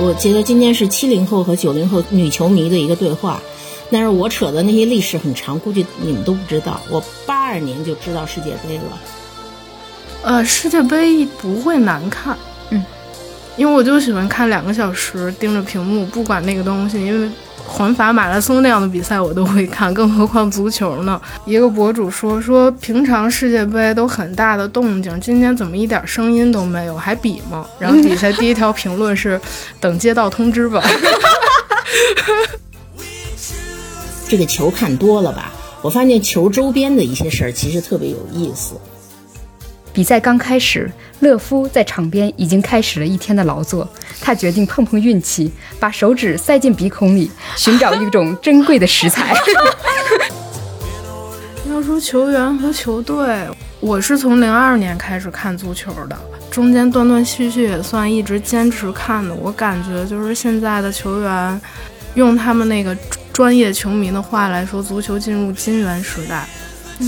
我觉得今天是七零后和九零后女球迷的一个对话，但是我扯的那些历史很长，估计你们都不知道。我八二年就知道世界杯了。呃，世界杯不会难看，嗯，因为我就喜欢看两个小时盯着屏幕，不管那个东西，因为。环法、马拉松那样的比赛我都会看，更何况足球呢？一个博主说说，平常世界杯都很大的动静，今天怎么一点声音都没有，还比吗？然后底下第一条评论是：等接到通知吧。这个球看多了吧？我发现球周边的一些事儿其实特别有意思。比赛刚开始，勒夫在场边已经开始了一天的劳作。他决定碰碰运气，把手指塞进鼻孔里，寻找一种珍贵的食材。要说球员和球队，我是从零二年开始看足球的，中间断断续续也算一直坚持看的。我感觉就是现在的球员，用他们那个专业球迷的话来说，足球进入金元时代，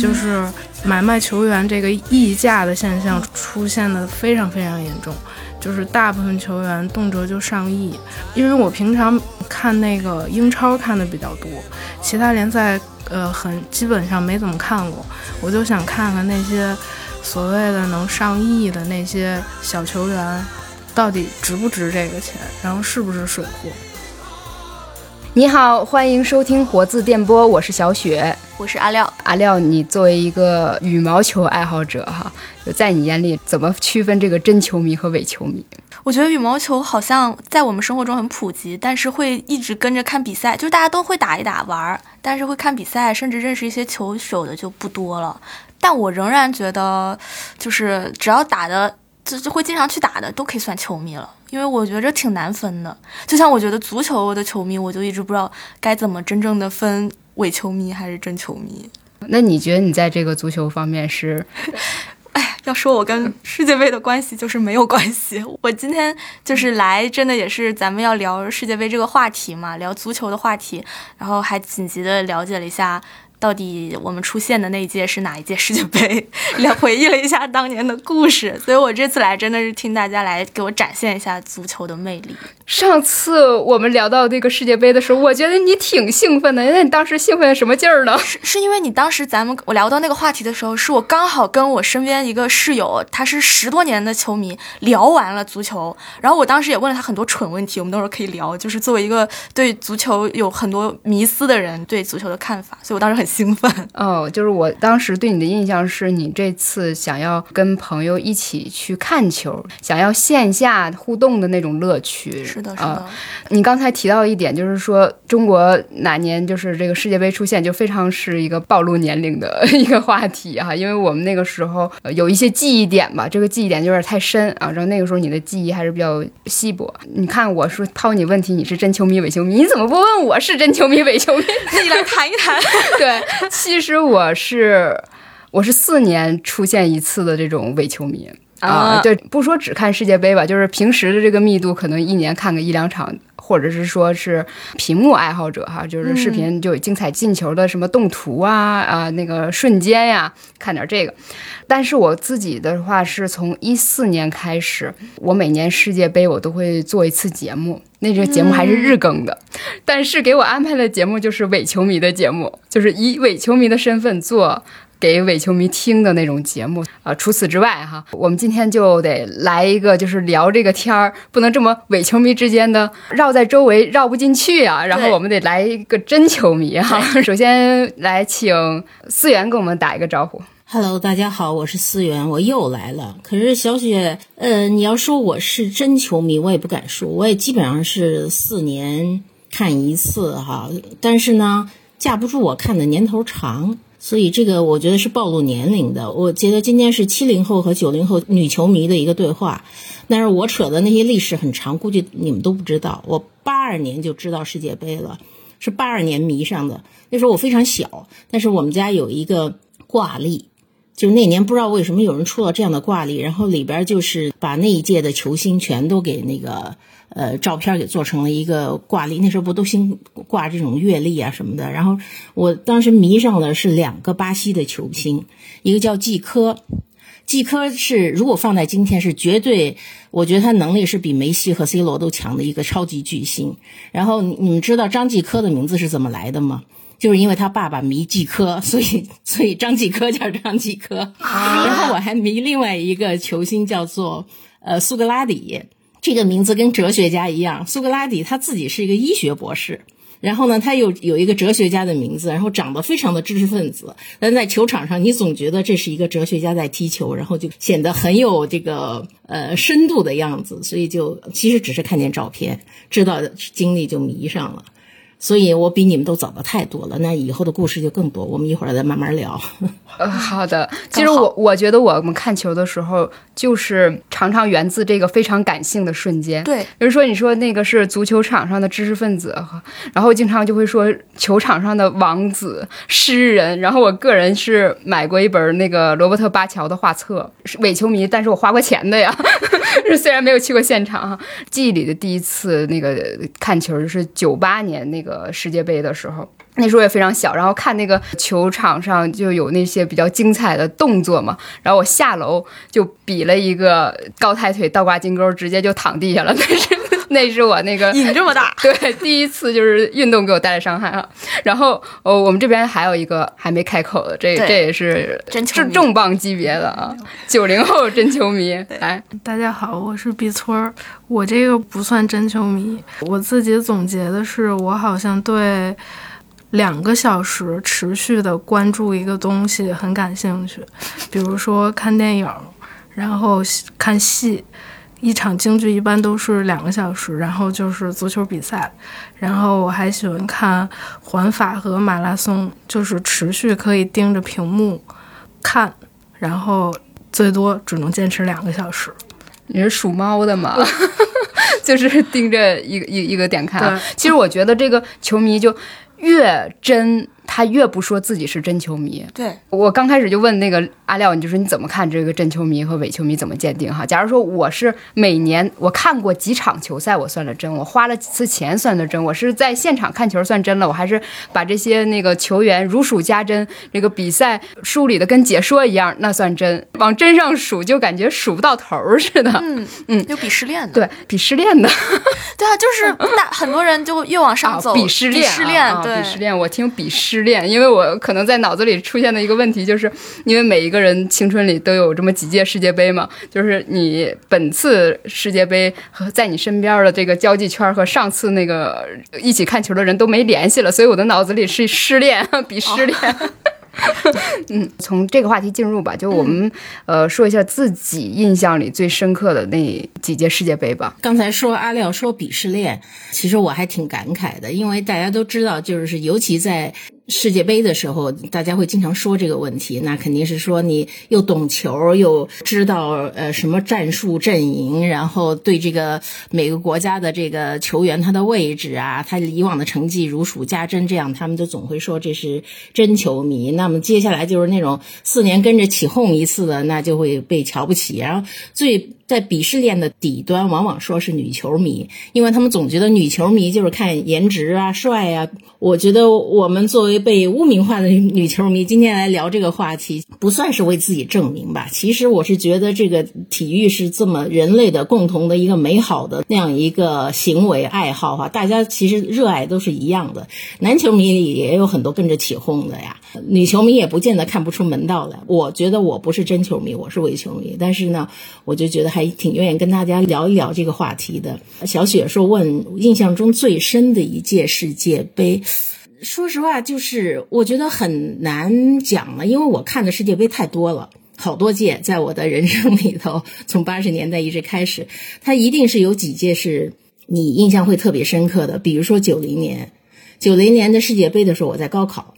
就是买卖球员这个溢价的现象出现的非常非常严重。就是大部分球员动辄就上亿，因为我平常看那个英超看的比较多，其他联赛呃很基本上没怎么看过，我就想看看那些所谓的能上亿的那些小球员，到底值不值这个钱，然后是不是水货。你好，欢迎收听活字电波，我是小雪，我是阿廖。阿廖，你作为一个羽毛球爱好者哈。就在你眼里，怎么区分这个真球迷和伪球迷？我觉得羽毛球好像在我们生活中很普及，但是会一直跟着看比赛，就是大家都会打一打玩儿，但是会看比赛，甚至认识一些球手的就不多了。但我仍然觉得，就是只要打的，就就会经常去打的，都可以算球迷了。因为我觉得这挺难分的。就像我觉得足球的球迷，我就一直不知道该怎么真正的分伪球迷还是真球迷。那你觉得你在这个足球方面是？哎，要说我跟世界杯的关系就是没有关系。我今天就是来，真的也是咱们要聊世界杯这个话题嘛，聊足球的话题，然后还紧急的了解了一下。到底我们出现的那一届是哪一届世界杯？来回忆了一下当年的故事，所以我这次来真的是听大家来给我展现一下足球的魅力。上次我们聊到这个世界杯的时候，我觉得你挺兴奋的，那你当时兴奋什么劲儿呢？是是因为你当时咱们我聊到那个话题的时候，是我刚好跟我身边一个室友，他是十多年的球迷，聊完了足球，然后我当时也问了他很多蠢问题，我们到时候可以聊，就是作为一个对足球有很多迷思的人，对足球的看法，所以我当时很。兴奋哦，就是我当时对你的印象是你这次想要跟朋友一起去看球，想要线下互动的那种乐趣。是的，是的。你刚才提到一点，就是说中国哪年就是这个世界杯出现，就非常是一个暴露年龄的 一个话题哈，因为我们那个时候有一些记忆点吧，这个记忆点有点太深啊，然后那个时候你的记忆还是比较稀薄。你看我说抛你问题，你是真球迷伪球迷，你怎么不问我是真球迷伪球迷？自己来谈一谈。对。其实我是我是四年出现一次的这种伪球迷。啊，对，不说只看世界杯吧，就是平时的这个密度，可能一年看个一两场，或者是说是屏幕爱好者哈，就是视频就精彩进球的什么动图啊啊那个瞬间呀，看点这个。但是我自己的话是从一四年开始，我每年世界杯我都会做一次节目。那个节目还是日更的，但是给我安排的节目就是伪球迷的节目，就是以伪球迷的身份做给伪球迷听的那种节目啊。除此之外，哈，我们今天就得来一个，就是聊这个天儿，不能这么伪球迷之间的绕在周围绕不进去啊。然后我们得来一个真球迷哈。首先来请思源跟我们打一个招呼。Hello，大家好，我是思源，我又来了。可是小雪，呃，你要说我是真球迷，我也不敢说，我也基本上是四年看一次哈。但是呢，架不住我看的年头长，所以这个我觉得是暴露年龄的。我觉得今天是七零后和九零后女球迷的一个对话，但是我扯的那些历史很长，估计你们都不知道。我八二年就知道世界杯了，是八二年迷上的。那时候我非常小，但是我们家有一个挂历。就那年不知道为什么有人出了这样的挂历，然后里边就是把那一届的球星全都给那个呃照片给做成了一个挂历。那时候不都兴挂这种月历啊什么的。然后我当时迷上的是两个巴西的球星，一个叫季科，季科是如果放在今天是绝对，我觉得他能力是比梅西和 C 罗都强的一个超级巨星。然后你们知道张继科的名字是怎么来的吗？就是因为他爸爸迷季科，所以所以张继科叫张继科。然后我还迷另外一个球星叫做呃苏格拉底，这个名字跟哲学家一样。苏格拉底他自己是一个医学博士。然后呢，他有有一个哲学家的名字，然后长得非常的知识分子，但在球场上，你总觉得这是一个哲学家在踢球，然后就显得很有这个呃深度的样子，所以就其实只是看见照片，知道经历就迷上了。所以我比你们都早的太多了，那以后的故事就更多，我们一会儿再慢慢聊。呃，好的。其实我我觉得我们看球的时候，就是常常源自这个非常感性的瞬间。对，比如说你说那个是足球场上的知识分子，然后经常就会说球场上的王子、诗人。然后我个人是买过一本那个罗伯特巴乔的画册，是伪球迷，但是我花过钱的呀。虽然没有去过现场，记忆里的第一次那个看球是九八年那个。呃，世界杯的时候，那时候也非常小，然后看那个球场上就有那些比较精彩的动作嘛，然后我下楼就比了一个高抬腿、倒挂金钩，直接就躺地下了。但是 那是我那个瘾这么大，对，第一次就是运动给我带来伤害啊。然后哦，我们这边还有一个还没开口的，这这也是真球重磅级别的啊，九零后真球迷。来，大家好，我是毕村儿。我这个不算真球迷，我自己总结的是，我好像对两个小时持续的关注一个东西很感兴趣，比如说看电影，然后看戏。一场京剧一般都是两个小时，然后就是足球比赛，然后我还喜欢看环法和马拉松，就是持续可以盯着屏幕看，然后最多只能坚持两个小时。你是属猫的吗？就是盯着一个一一个点看。其实我觉得这个球迷就越真。他越不说自己是真球迷，对我刚开始就问那个阿廖，你就说你怎么看这个真球迷和伪球迷怎么鉴定哈？假如说我是每年我看过几场球赛，我算的真；我花了几次钱算的真；我是在现场看球算真了；我还是把这些那个球员如数家珍，这个比赛梳理的跟解说一样，那算真。往真上数，就感觉数不到头似的。嗯嗯，有鄙视链的，对鄙视链的，对啊，就是那很多人就越往上走，鄙视链，鄙视链，对鄙视链。我听鄙视。恋，因为我可能在脑子里出现的一个问题，就是因为每一个人青春里都有这么几届世界杯嘛，就是你本次世界杯和在你身边的这个交际圈和上次那个一起看球的人都没联系了，所以我的脑子里是失恋，比失恋。嗯，从这个话题进入吧，就我们呃说一下自己印象里最深刻的那几届世界杯吧。刚才说阿廖说鄙视链，其实我还挺感慨的，因为大家都知道，就是尤其在。世界杯的时候，大家会经常说这个问题，那肯定是说你又懂球，又知道呃什么战术阵营，然后对这个每个国家的这个球员他的位置啊，他以往的成绩如数家珍，这样他们就总会说这是真球迷。那么接下来就是那种四年跟着起哄一次的，那就会被瞧不起。然后最在鄙视链的底端，往往说是女球迷，因为他们总觉得女球迷就是看颜值啊、帅呀。我觉得我们作为被污名化的女球迷，今天来聊这个话题，不算是为自己证明吧。其实我是觉得这个体育是这么人类的共同的一个美好的那样一个行为爱好哈，大家其实热爱都是一样的。男球迷里也有很多跟着起哄的呀，女球迷也不见得看不出门道来。我觉得我不是真球迷，我是伪球迷，但是呢，我就觉得还挺愿意跟大家聊一聊这个话题的。小雪说问印象中最深的一届世界杯。说实话，就是我觉得很难讲了，因为我看的世界杯太多了，好多届，在我的人生里头，从八十年代一直开始，它一定是有几届是你印象会特别深刻的。比如说九零年，九零年的世界杯的时候，我在高考。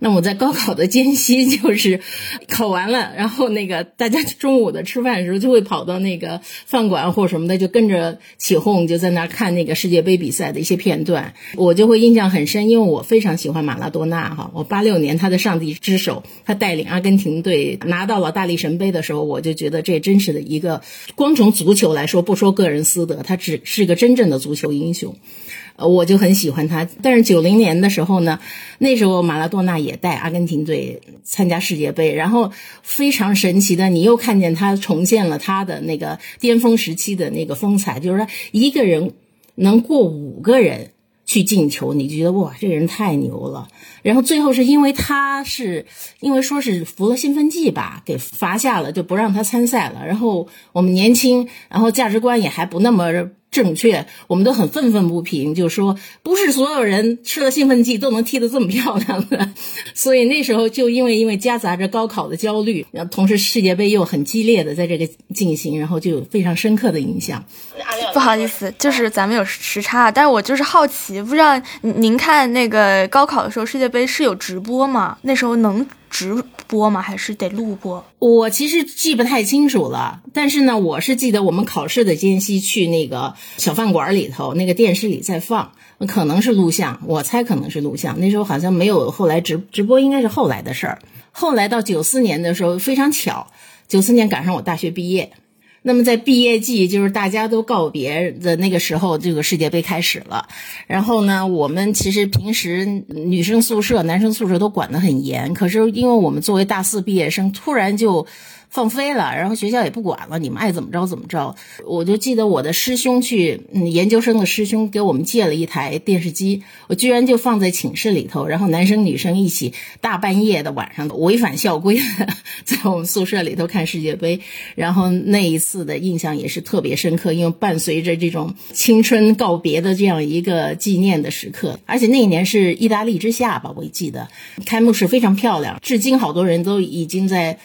那我在高考的间隙，就是考完了，然后那个大家中午的吃饭的时候，就会跑到那个饭馆或什么的，就跟着起哄，就在那看那个世界杯比赛的一些片段。我就会印象很深，因为我非常喜欢马拉多纳哈。我八六年他的上帝之手，他带领阿根廷队拿到了大力神杯的时候，我就觉得这真是的一个，光从足球来说，不说个人私德，他只是个真正的足球英雄。我就很喜欢他。但是九零年的时候呢，那时候马拉多纳也带阿根廷队参加世界杯，然后非常神奇的，你又看见他重现了他的那个巅峰时期的那个风采，就是说一个人能过五个人。去进球，你就觉得哇，这个人太牛了。然后最后是因为他是因为说是服了兴奋剂吧，给罚下了，就不让他参赛了。然后我们年轻，然后价值观也还不那么。正确，我们都很愤愤不平，就说不是所有人吃了兴奋剂都能踢得这么漂亮的，所以那时候就因为因为夹杂着高考的焦虑，然后同时世界杯又很激烈的在这个进行，然后就有非常深刻的印象。不好意思，就是咱们有时差，但是我就是好奇，不知道您看那个高考的时候世界杯是有直播吗？那时候能。直播吗？还是得录播？我其实记不太清楚了，但是呢，我是记得我们考试的间隙去那个小饭馆里头，那个电视里在放，可能是录像，我猜可能是录像。那时候好像没有后来直直播，应该是后来的事儿。后来到九四年的时候，非常巧，九四年赶上我大学毕业。那么在毕业季，就是大家都告别的那个时候，这个世界杯开始了。然后呢，我们其实平时女生宿舍、男生宿舍都管得很严，可是因为我们作为大四毕业生，突然就。放飞了，然后学校也不管了，你们爱怎么着怎么着。我就记得我的师兄去，嗯，研究生的师兄给我们借了一台电视机，我居然就放在寝室里头，然后男生女生一起大半夜的晚上违反校规，在我们宿舍里头看世界杯。然后那一次的印象也是特别深刻，因为伴随着这种青春告别的这样一个纪念的时刻，而且那一年是意大利之夏吧，我记得开幕式非常漂亮，至今好多人都已经在。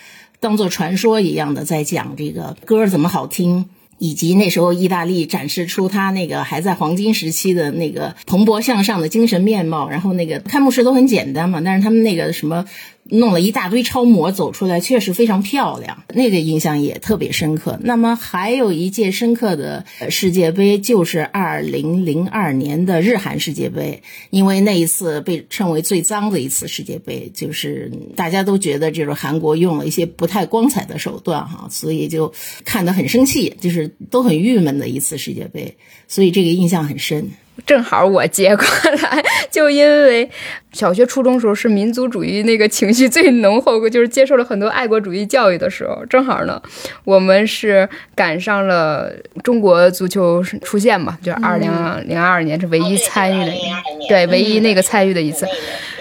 当做传说一样的在讲这个歌怎么好听，以及那时候意大利展示出他那个还在黄金时期的那个蓬勃向上的精神面貌。然后那个开幕式都很简单嘛，但是他们那个什么。弄了一大堆超模走出来，确实非常漂亮，那个印象也特别深刻。那么还有一届深刻的世界杯，就是二零零二年的日韩世界杯，因为那一次被称为最脏的一次世界杯，就是大家都觉得这种韩国用了一些不太光彩的手段哈，所以就看得很生气，就是都很郁闷的一次世界杯，所以这个印象很深。正好我接过来，就因为小学、初中时候是民族主义那个情绪最浓厚，就是接受了很多爱国主义教育的时候。正好呢，我们是赶上了中国足球出现嘛，就是二零零二年是唯一参与的，对，唯一那个参与的一次。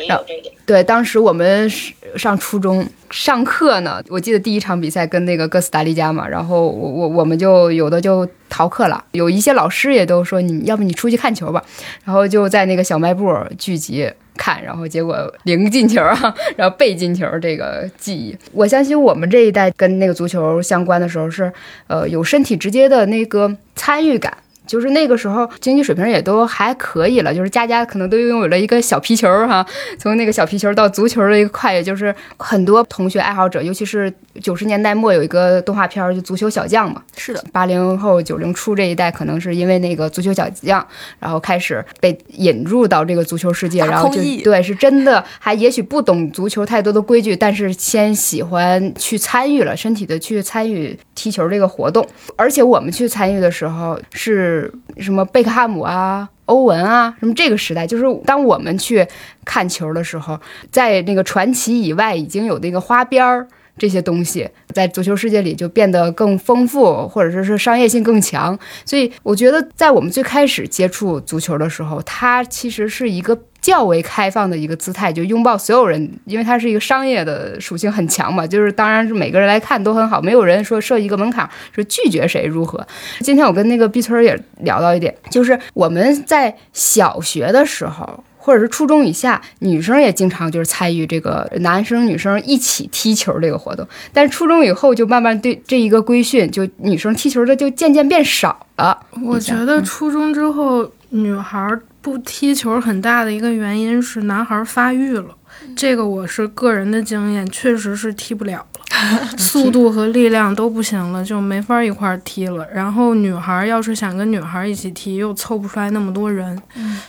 然后，对，当时我们上初中上课呢，我记得第一场比赛跟那个哥斯达黎加嘛，然后我我我们就有的就逃课了，有一些老师也都说你要不你出去看球吧，然后就在那个小卖部聚集看，然后结果零进球啊，然后被进球这个记忆，我相信我们这一代跟那个足球相关的时候是呃有身体直接的那个参与感。就是那个时候，经济水平也都还可以了，就是家家可能都拥有了一个小皮球哈。从那个小皮球到足球的一个跨越，就是很多同学爱好者，尤其是九十年代末有一个动画片儿，就《足球小将》嘛。是的，八零后、九零初这一代，可能是因为那个《足球小将》，然后开始被引入到这个足球世界，然后就对，是真的，还也许不懂足球太多的规矩，但是先喜欢去参与了，身体的去参与踢球这个活动。而且我们去参与的时候是。什么贝克汉姆啊，欧文啊，什么这个时代，就是当我们去看球的时候，在那个传奇以外，已经有那个花边儿这些东西，在足球世界里就变得更丰富，或者说是商业性更强。所以我觉得，在我们最开始接触足球的时候，它其实是一个。较为开放的一个姿态，就拥抱所有人，因为它是一个商业的属性很强嘛。就是当然是每个人来看都很好，没有人说设一个门槛说拒绝谁如何。今天我跟那个毕村也聊到一点，就是我们在小学的时候，或者是初中以下，女生也经常就是参与这个男生女生一起踢球这个活动。但是初中以后就慢慢对这一个规训，就女生踢球的就渐渐变少了。我觉得初中之后女孩。不踢球很大的一个原因是男孩发育了，这个我是个人的经验，确实是踢不了了，速度和力量都不行了，就没法一块踢了。然后女孩要是想跟女孩一起踢，又凑不出来那么多人，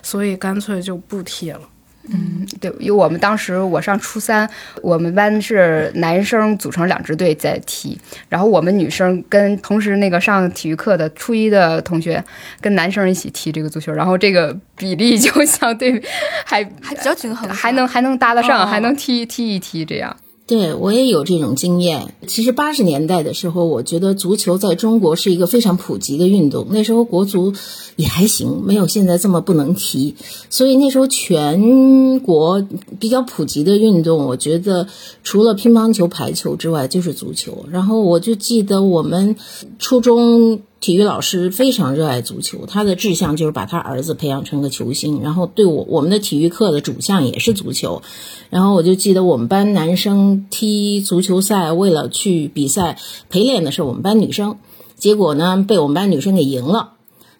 所以干脆就不踢了。嗯，对，因为我们当时我上初三，我们班是男生组成两支队在踢，然后我们女生跟同时那个上体育课的初一的同学跟男生一起踢这个足球，然后这个比例就相对还还比较均衡，还能还能搭得上，哦还能踢踢一踢这样。对我也有这种经验。其实八十年代的时候，我觉得足球在中国是一个非常普及的运动。那时候国足也还行，没有现在这么不能踢。所以那时候全国比较普及的运动，我觉得除了乒乓球、排球之外，就是足球。然后我就记得我们初中。体育老师非常热爱足球，他的志向就是把他儿子培养成个球星。然后对我我们的体育课的主项也是足球。然后我就记得我们班男生踢足球赛，为了去比赛陪练的是我们班女生，结果呢被我们班女生给赢了。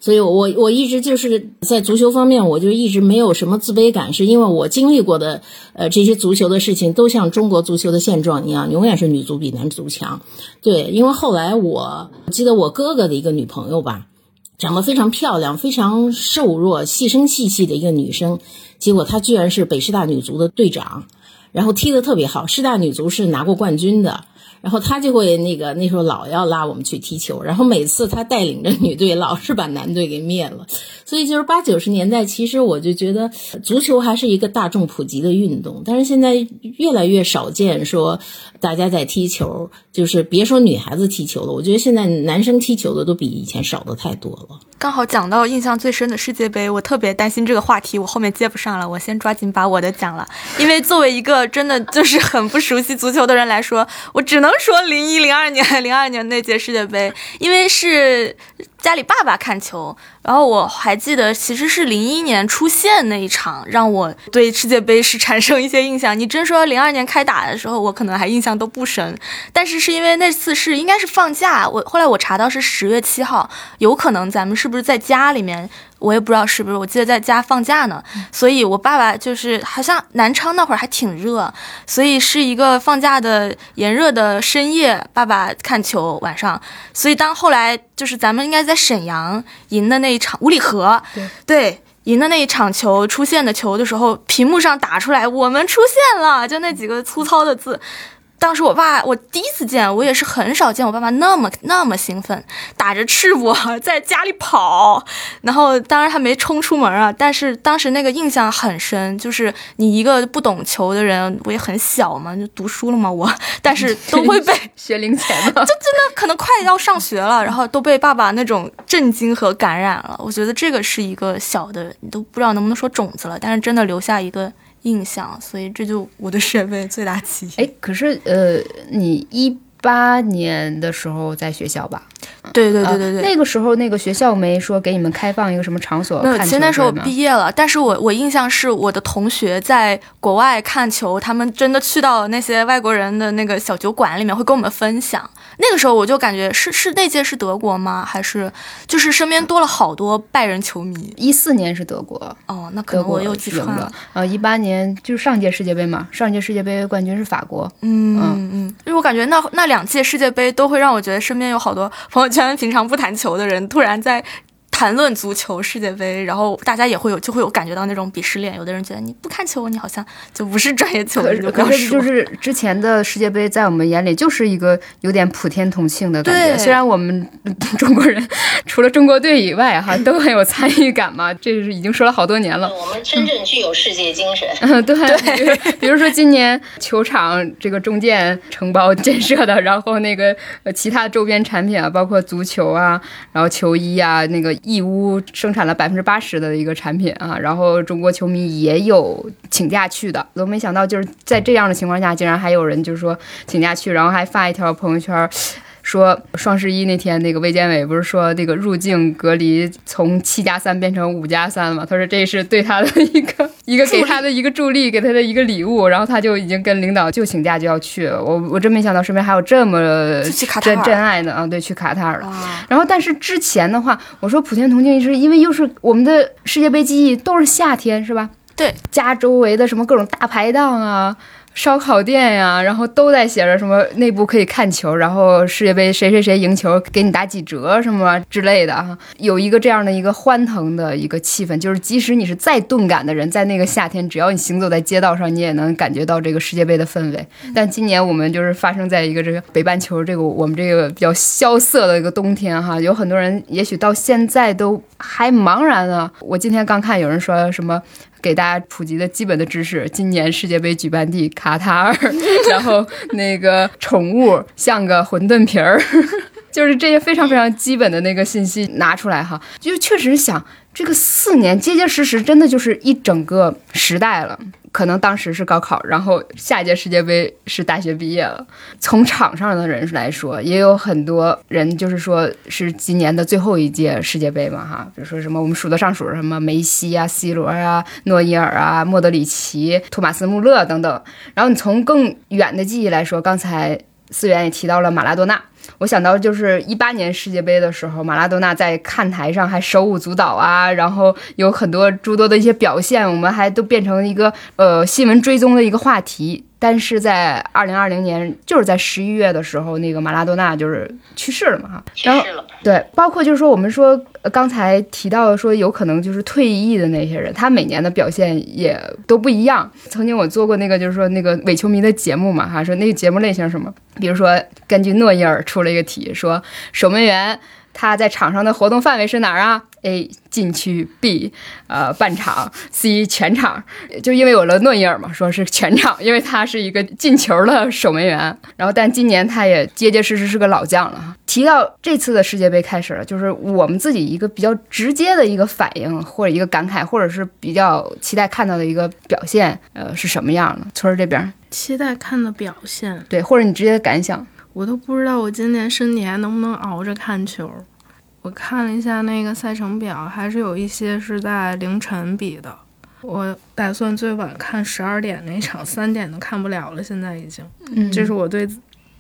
所以我我一直就是在足球方面，我就一直没有什么自卑感，是因为我经历过的呃这些足球的事情，都像中国足球的现状一样，永远是女足比男足强。对，因为后来我记得我哥哥的一个女朋友吧，长得非常漂亮，非常瘦弱、细声细气的一个女生，结果她居然是北师大女足的队长，然后踢得特别好，师大女足是拿过冠军的。然后他就会那个那时候老要拉我们去踢球，然后每次他带领着女队，老是把男队给灭了。所以就是八九十年代，其实我就觉得足球还是一个大众普及的运动，但是现在越来越少见说大家在踢球，就是别说女孩子踢球了，我觉得现在男生踢球的都比以前少的太多了。刚好讲到印象最深的世界杯，我特别担心这个话题我后面接不上了，我先抓紧把我的讲了。因为作为一个真的就是很不熟悉足球的人来说，我只能说零一零二年 零二年那届世界杯，因为是家里爸爸看球，然后我还记得其实是零一年出现那一场，让我对世界杯是产生一些印象。你真说零二年开打的时候，我可能还印象都不深，但是是因为那次是应该是放假，我后来我查到是十月七号，有可能咱们是不是在家里面？我也不知道是不是，我记得在家放假呢，所以我爸爸就是好像南昌那会儿还挺热，所以是一个放假的炎热的深夜，爸爸看球晚上，所以当后来就是咱们应该在沈阳赢的那一场五里河，对对。赢的那一场球出现的球的时候，屏幕上打出来“我们出现了”，就那几个粗糙的字。当时我爸，我第一次见，我也是很少见我爸爸那么那么兴奋，打着赤膊在家里跑，然后当然他没冲出门啊，但是当时那个印象很深，就是你一个不懂球的人，我也很小嘛，就读书了嘛我，但是都会被 学龄前的，就真的可能快要上学了，然后都被爸爸那种震惊和感染了。我觉得这个是一个小的，你都不知道能不能说种子了，但是真的留下一个印象，所以这就我的审美最大记忆。哎，可是呃，你一八年的时候在学校吧？对对对对对，啊那个时候那个学校没说给你们开放一个什么场所看其实那时候我毕业了，但是我我印象是我的同学在国外看球，他们真的去到那些外国人的那个小酒馆里面，会跟我们分享。那个时候我就感觉是是那届是德国吗？还是就是身边多了好多拜仁球迷？一四年是德国，哦，那可能我又记赢了串了。。呃，一八年就是上届世界杯嘛，上届世界杯冠军是法国。嗯嗯嗯，因为我感觉那那两届世界杯都会让我觉得身边有好多朋友圈平常不谈球的人，突然在谈论足球世界杯，然后大家也会有就会有感觉到那种鄙视链。有的人觉得你不看球，你好像就不是专业球迷，可是就是之前的世界杯，在我们眼里就是一个有点普天同庆的感觉。对虽然我们中国人除了中国队以外，哈都很有参与感嘛，这是已经说了好多年了。我们真正具有世界精神。嗯，对，比如比如说今年球场这个中建承包建设的，然后那个呃其他周边产品啊，包括足球啊，然后球衣啊，那个义乌生产了百分之八十的一个产品啊，然后中国球迷也有请假去的，都没想到就是在这样的情况下，竟然还有人就是说请假去，然后还发一条朋友圈。说双十一那天，那个卫健委不是说那个入境隔离从七加三变成五加三了吗？他说这是对他的一个一个给他的一个助力，给他的一个礼物，然后他就已经跟领导就请假就要去。我我真没想到身边还有这么真真爱呢啊！对，去卡塔尔了。然后，但是之前的话，我说普天同庆是因为又是我们的世界杯记忆都是夏天，是吧？对，家周围的什么各种大排档啊，烧烤店呀，然后都在写着什么内部可以看球，然后世界杯谁谁谁赢球给你打几折什么之类的哈，有一个这样的一个欢腾的一个气氛，就是即使你是再钝感的人，在那个夏天，只要你行走在街道上，你也能感觉到这个世界杯的氛围。但今年我们就是发生在一个这个北半球这个我们这个比较萧瑟的一个冬天哈，有很多人也许到现在都还茫然呢。我今天刚看有人说什么。给大家普及的基本的知识，今年世界杯举办地卡塔尔，然后那个宠物像个馄饨皮儿，就是这些非常非常基本的那个信息拿出来哈，就确实想这个四年结结实实，真的就是一整个时代了。可能当时是高考，然后下一届世界杯是大学毕业了。从场上的人来说，也有很多人就是说是今年的最后一届世界杯嘛，哈，比如说什么我们数得上数什么梅西啊、C 罗啊、诺伊尔啊、莫德里奇、托马斯穆勒等等。然后你从更远的记忆来说，刚才思源也提到了马拉多纳。我想到就是一八年世界杯的时候，马拉多纳在看台上还手舞足蹈啊，然后有很多诸多的一些表现，我们还都变成一个呃新闻追踪的一个话题。但是在二零二零年，就是在十一月的时候，那个马拉多纳就是去世了嘛，哈，去世了。对，包括就是说我们说刚才提到说有可能就是退役的那些人，他每年的表现也都不一样。曾经我做过那个就是说那个伪球迷的节目嘛，哈，说那个节目类型什么，比如说根据诺伊尔出了一个题，说守门员。他在场上的活动范围是哪儿啊？A 禁区，B 呃半场，C 全场。就因为有了诺伊尔嘛，说是全场，因为他是一个进球的守门员。然后，但今年他也结结实实是个老将了。提到这次的世界杯开始了，就是我们自己一个比较直接的一个反应，或者一个感慨，或者是比较期待看到的一个表现，呃，是什么样的？村儿这边期待看的表现，对，或者你直接的感想。我都不知道我今年身体还能不能熬着看球。我看了一下那个赛程表，还是有一些是在凌晨比的。我打算最晚看十二点那场，三点都看不了了。现在已经，这是我对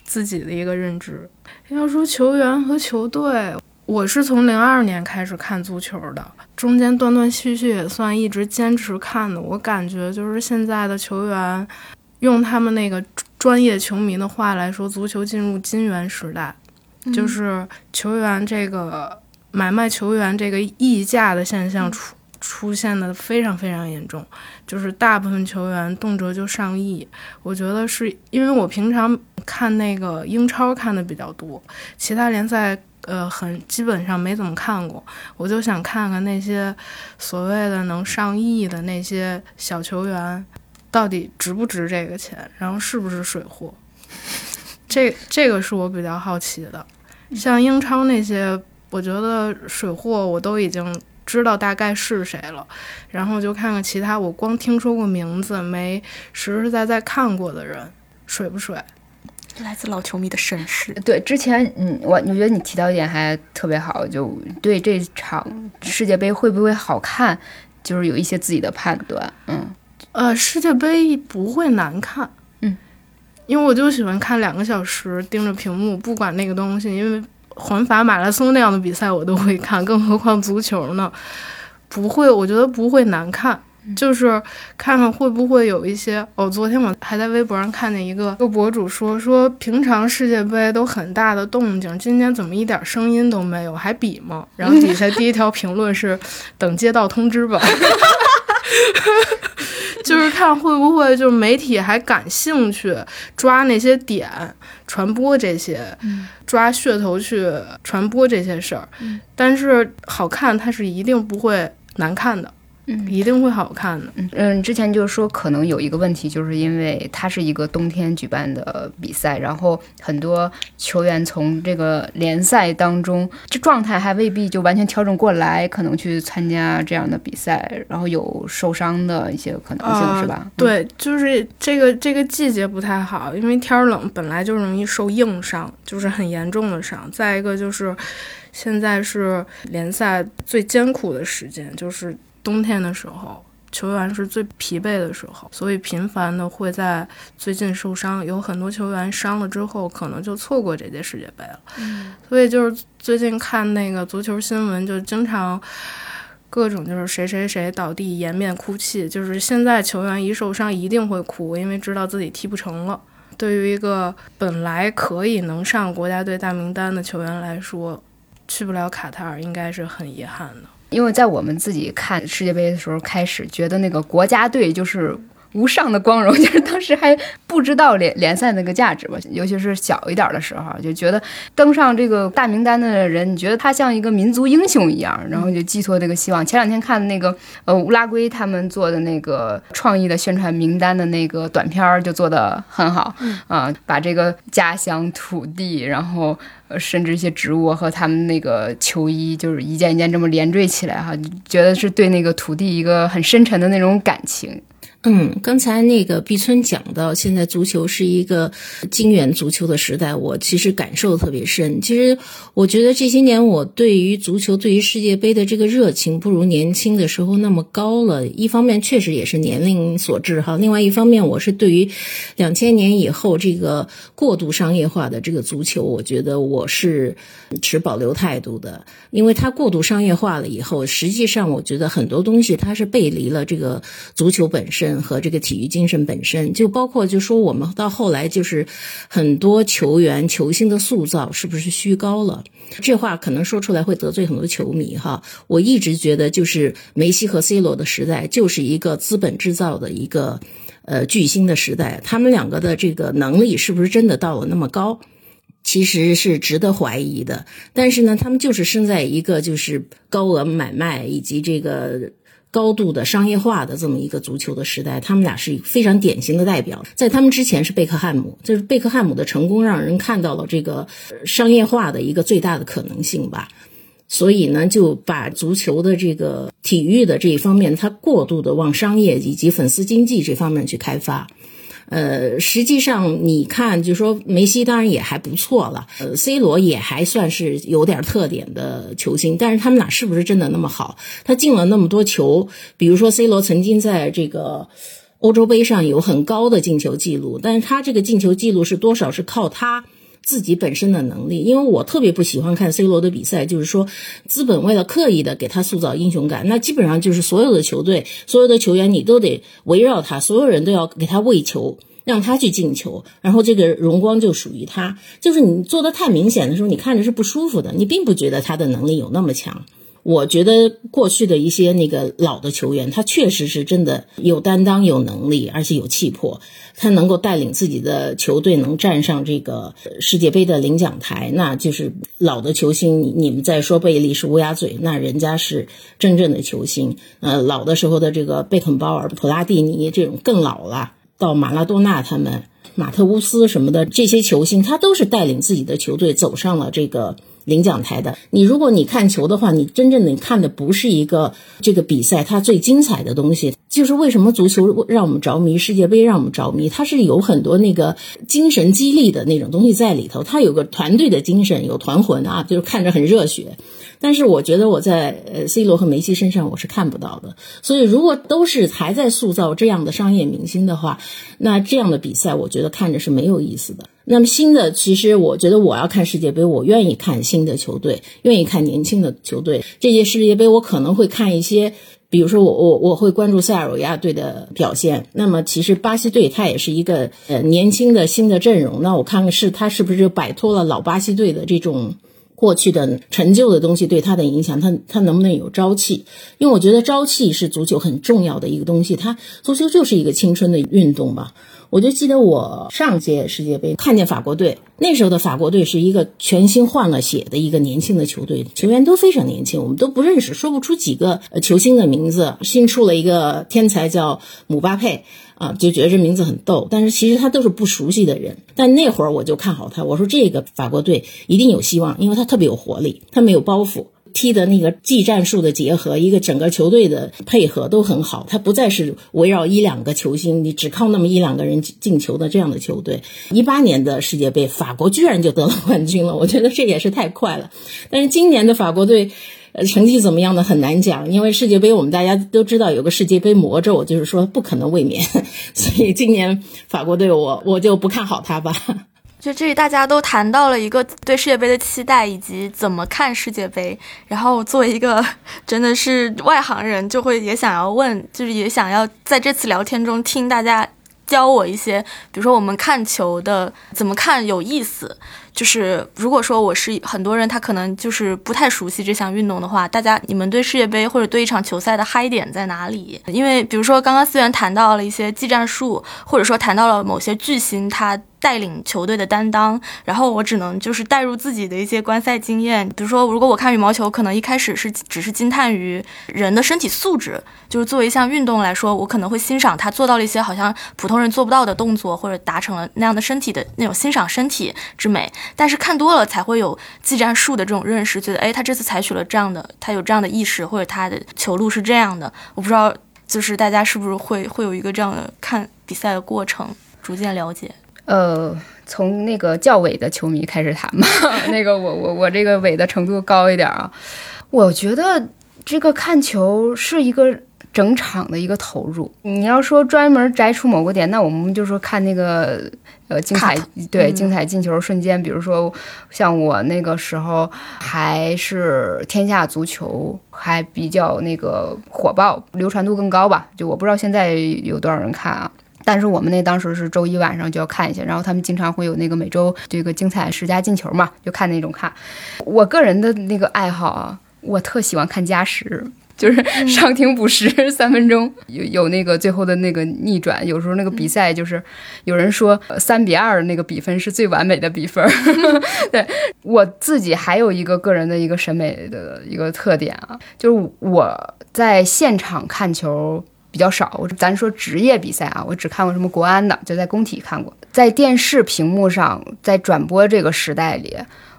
自己的一个认知。要说球员和球队，我是从零二年开始看足球的，中间断断续续也算一直坚持看的。我感觉就是现在的球员，用他们那个。专业球迷的话来说，足球进入金元时代，就是球员这个买卖球员这个溢价的现象出出现的非常非常严重，就是大部分球员动辄就上亿。我觉得是因为我平常看那个英超看的比较多，其他联赛呃很基本上没怎么看过，我就想看看那些所谓的能上亿的那些小球员。到底值不值这个钱？然后是不是水货？这这个是我比较好奇的。像英超那些，我觉得水货我都已经知道大概是谁了。然后就看看其他，我光听说过名字，没实实在在看过的人，水不水？来自老球迷的审视。对，之前嗯，我我觉得你提到一点还特别好，就对这场世界杯会不会好看，就是有一些自己的判断。嗯。呃，世界杯不会难看，嗯，因为我就喜欢看两个小时盯着屏幕，不管那个东西，因为环法、马拉松那样的比赛我都会看，更何况足球呢？不会，我觉得不会难看，就是看看会不会有一些。哦，昨天我还在微博上看见一个个博主说，说平常世界杯都很大的动静，今天怎么一点声音都没有，还比吗？然后底下第一条评论是等接到通知吧。就是看会不会，就是媒体还感兴趣抓那些点传播这些，抓噱头去传播这些事儿。但是好看，它是一定不会难看的。嗯，一定会好看的。嗯，之前就是说可能有一个问题，就是因为它是一个冬天举办的比赛，然后很多球员从这个联赛当中，这状态还未必就完全调整过来，可能去参加这样的比赛，然后有受伤的一些可能性，是吧？对，就是这个这个季节不太好，因为天冷，本来就容易受硬伤，就是很严重的伤。再一个就是现在是联赛最艰苦的时间，就是。冬天的时候，球员是最疲惫的时候，所以频繁的会在最近受伤。有很多球员伤了之后，可能就错过这届世界杯了。所以就是最近看那个足球新闻，就经常各种就是谁谁谁倒地颜面哭泣，就是现在球员一受伤一定会哭，因为知道自己踢不成了。对于一个本来可以能上国家队大名单的球员来说，去不了卡塔尔应该是很遗憾的。因为在我们自己看世界杯的时候，开始觉得那个国家队就是无上的光荣，就是当时还不知道联联赛那个价值吧，尤其是小一点的时候，就觉得登上这个大名单的人，你觉得他像一个民族英雄一样，然后就寄托这个希望。前两天看那个呃乌拉圭他们做的那个创意的宣传名单的那个短片儿，就做的很好啊，把这个家乡土地，然后。呃，甚至一些植物和他们那个球衣，就是一件一件这么连缀起来哈，觉得是对那个土地一个很深沉的那种感情。嗯，刚才那个毕村讲到，现在足球是一个金元足球的时代，我其实感受特别深。其实我觉得这些年我对于足球、对于世界杯的这个热情，不如年轻的时候那么高了。一方面确实也是年龄所致哈，另外一方面我是对于两千年以后这个过度商业化的这个足球，我觉得我是持保留态度的，因为它过度商业化了以后，实际上我觉得很多东西它是背离了这个足球本身。和这个体育精神本身，就包括就说我们到后来就是很多球员球星的塑造是不是虚高了？这话可能说出来会得罪很多球迷哈。我一直觉得就是梅西和 C 罗的时代就是一个资本制造的一个呃巨星的时代，他们两个的这个能力是不是真的到了那么高？其实是值得怀疑的。但是呢，他们就是生在一个就是高额买卖以及这个。高度的商业化的这么一个足球的时代，他们俩是非常典型的代表。在他们之前是贝克汉姆，就是贝克汉姆的成功让人看到了这个商业化的一个最大的可能性吧。所以呢，就把足球的这个体育的这一方面，它过度的往商业以及粉丝经济这方面去开发。呃，实际上你看，就说梅西当然也还不错了，呃，C 罗也还算是有点特点的球星，但是他们俩是不是真的那么好？他进了那么多球，比如说 C 罗曾经在这个欧洲杯上有很高的进球记录，但是他这个进球记录是多少是靠他。自己本身的能力，因为我特别不喜欢看 C 罗的比赛，就是说资本为了刻意的给他塑造英雄感，那基本上就是所有的球队、所有的球员，你都得围绕他，所有人都要给他喂球，让他去进球，然后这个荣光就属于他。就是你做的太明显的时候，你看着是不舒服的，你并不觉得他的能力有那么强。我觉得过去的一些那个老的球员，他确实是真的有担当、有能力，而且有气魄。他能够带领自己的球队能站上这个世界杯的领奖台，那就是老的球星。你们在说贝利是乌鸦嘴，那人家是真正的球星。呃，老的时候的这个贝肯鲍尔、普拉蒂尼这种更老了，到马拉多纳他们、马特乌斯什么的这些球星，他都是带领自己的球队走上了这个。领奖台的，你如果你看球的话，你真正的看的不是一个这个比赛它最精彩的东西，就是为什么足球让我们着迷，世界杯让我们着迷，它是有很多那个精神激励的那种东西在里头，它有个团队的精神，有团魂啊，就是看着很热血。但是我觉得我在呃 C 罗和梅西身上我是看不到的，所以如果都是还在塑造这样的商业明星的话，那这样的比赛我觉得看着是没有意思的。那么新的，其实我觉得我要看世界杯，我愿意看新的球队，愿意看年轻的球队。这届世界杯我可能会看一些，比如说我我我会关注塞尔维亚队的表现。那么其实巴西队它也是一个呃年轻的新的阵容，那我看看是他是不是摆脱了老巴西队的这种。过去的陈旧的东西对他的影响，他他能不能有朝气？因为我觉得朝气是足球很重要的一个东西。它足球就是一个青春的运动吧。我就记得我上届世界杯看见法国队，那时候的法国队是一个全新换了血的一个年轻的球队，球员都非常年轻，我们都不认识，说不出几个球星的名字。新出了一个天才叫姆巴佩。啊，就觉得这名字很逗，但是其实他都是不熟悉的人。但那会儿我就看好他，我说这个法国队一定有希望，因为他特别有活力，他没有包袱，踢的那个技战术的结合，一个整个球队的配合都很好。他不再是围绕一两个球星，你只靠那么一两个人进球的这样的球队。一八年的世界杯，法国居然就得了冠军了，我觉得这也是太快了。但是今年的法国队。呃，成绩怎么样呢？很难讲，因为世界杯我们大家都知道有个世界杯魔咒，就是说不可能卫冕，所以今年法国队我我就不看好他吧。就这里大家都谈到了一个对世界杯的期待以及怎么看世界杯，然后作为一个 真的是外行人，就会也想要问，就是也想要在这次聊天中听大家教我一些，比如说我们看球的怎么看有意思。就是如果说我是很多人，他可能就是不太熟悉这项运动的话，大家你们对世界杯或者对一场球赛的嗨点在哪里？因为比如说刚刚思源谈到了一些技战术，或者说谈到了某些巨星他。带领球队的担当，然后我只能就是带入自己的一些观赛经验，比如说，如果我看羽毛球，可能一开始是只是惊叹于人的身体素质，就是作为一项运动来说，我可能会欣赏他做到了一些好像普通人做不到的动作，或者达成了那样的身体的那种欣赏身体之美。但是看多了才会有技战术的这种认识，觉得哎，他这次采取了这样的，他有这样的意识，或者他的球路是这样的。我不知道，就是大家是不是会会有一个这样的看比赛的过程，逐渐了解。呃，从那个较伪的球迷开始谈吧。那个我我我这个伪的程度高一点啊。我觉得这个看球是一个整场的一个投入。你要说专门摘出某个点，那我们就说看那个呃精彩对精彩进球瞬间。比如说像我那个时候还是天下足球还比较那个火爆，流传度更高吧。就我不知道现在有多少人看啊。但是我们那当时是周一晚上就要看一下，然后他们经常会有那个每周这个精彩十佳进球嘛，就看那种看。我个人的那个爱好啊，我特喜欢看加时，就是 上庭补时三分钟，有有那个最后的那个逆转。有时候那个比赛就是有人说三比二那个比分是最完美的比分。对我自己还有一个个人的一个审美的一个特点啊，就是我在现场看球。比较少，我咱说职业比赛啊，我只看过什么国安的，就在工体看过。在电视屏幕上，在转播这个时代里，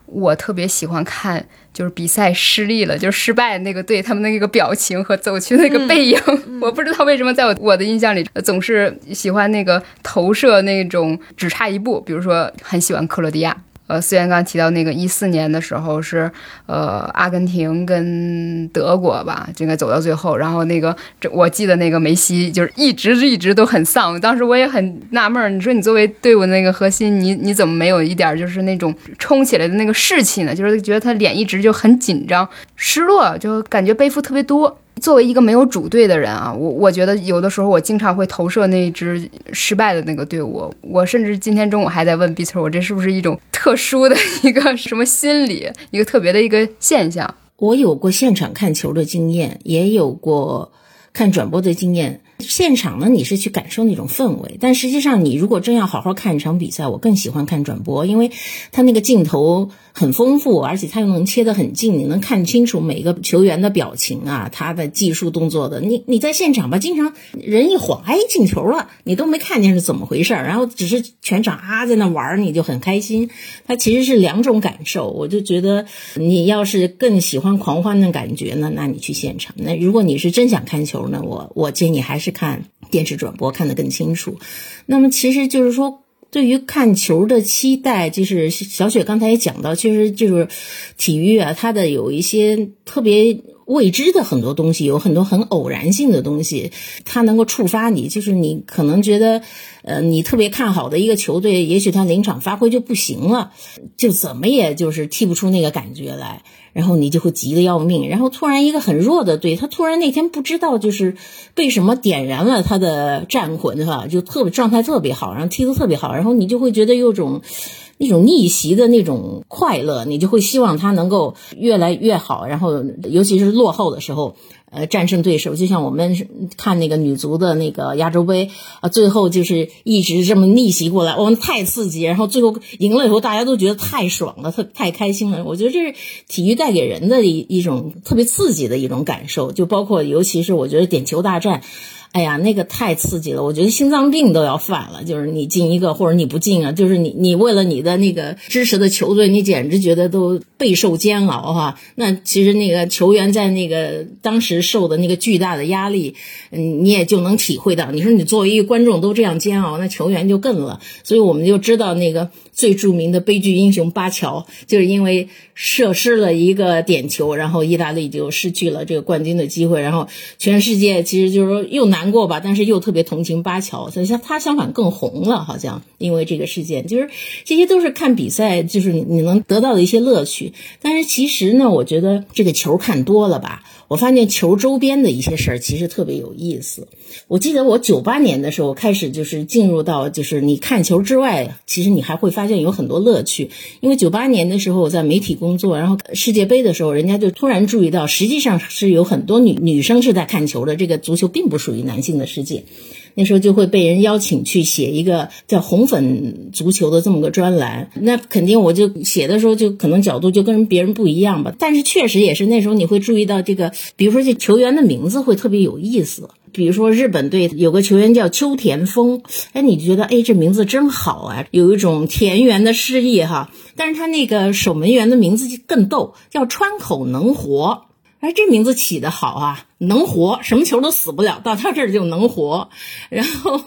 我特别喜欢看，就是比赛失利了，就是失败那个队他们的那个表情和走去那个背影。我不知道为什么，在我我的印象里，总是喜欢那个投射那种只差一步，比如说很喜欢克罗地亚。呃，思源刚提到那个一四年的时候是，呃，阿根廷跟德国吧，就应该走到最后。然后那个，这我记得那个梅西就是一直一直都很丧。当时我也很纳闷儿，你说你作为队伍那个核心，你你怎么没有一点就是那种冲起来的那个士气呢？就是觉得他脸一直就很紧张、失落，就感觉背负特别多。作为一个没有主队的人啊，我我觉得有的时候我经常会投射那一支失败的那个队伍。我甚至今天中午还在问 B 村，我这是不是一种特殊的一个什么心理，一个特别的一个现象？我有过现场看球的经验，也有过看转播的经验。现场呢，你是去感受那种氛围，但实际上你如果真要好好看一场比赛，我更喜欢看转播，因为它那个镜头很丰富，而且它又能切得很近，你能看清楚每个球员的表情啊，他的技术动作的。你你在现场吧，经常人一晃，哎，进球了，你都没看见是怎么回事，然后只是全场啊在那玩，你就很开心。它其实是两种感受，我就觉得你要是更喜欢狂欢的感觉呢，那你去现场；那如果你是真想看球呢，我我建议还是。是看电视转播看得更清楚，那么其实就是说，对于看球的期待，就是小雪刚才也讲到，其实就是体育啊，它的有一些特别未知的很多东西，有很多很偶然性的东西，它能够触发你，就是你可能觉得，呃，你特别看好的一个球队，也许他临场发挥就不行了，就怎么也就是踢不出那个感觉来。然后你就会急得要命，然后突然一个很弱的队，他突然那天不知道就是被什么点燃了他的战魂，哈，就特别状态特别好，然后踢得特别好，然后你就会觉得有种那种逆袭的那种快乐，你就会希望他能够越来越好，然后尤其是落后的时候。呃，战胜对手，就像我们看那个女足的那个亚洲杯啊，最后就是一直这么逆袭过来，我们太刺激，然后最后赢了以后，大家都觉得太爽了，太太开心了。我觉得这是体育带给人的一一种特别刺激的一种感受，就包括尤其是我觉得点球大战。哎呀，那个太刺激了，我觉得心脏病都要犯了。就是你进一个或者你不进啊，就是你你为了你的那个支持的球队，你简直觉得都备受煎熬哈。那其实那个球员在那个当时受的那个巨大的压力，嗯，你也就能体会到。你说你作为一个观众都这样煎熬，那球员就更了。所以我们就知道那个最著名的悲剧英雄巴乔，就是因为射失了一个点球，然后意大利就失去了这个冠军的机会，然后全世界其实就是说又难难过吧，但是又特别同情巴乔，所以像他相反更红了，好像因为这个事件，就是这些都是看比赛，就是你能得到的一些乐趣。但是其实呢，我觉得这个球看多了吧，我发现球周边的一些事儿其实特别有意思。我记得我九八年的时候开始就是进入到就是你看球之外，其实你还会发现有很多乐趣。因为九八年的时候我在媒体工作，然后世界杯的时候，人家就突然注意到，实际上是有很多女女生是在看球的。这个足球并不属于男性的世界。那时候就会被人邀请去写一个叫“红粉足球”的这么个专栏，那肯定我就写的时候就可能角度就跟别人不一样吧。但是确实也是那时候你会注意到这个，比如说这球员的名字会特别有意思，比如说日本队有个球员叫秋田丰，哎，你觉得哎这名字真好啊，有一种田园的诗意哈。但是他那个守门员的名字就更逗，叫川口能活。哎，这名字起的好啊，能活，什么球都死不了，到他这儿就能活。然后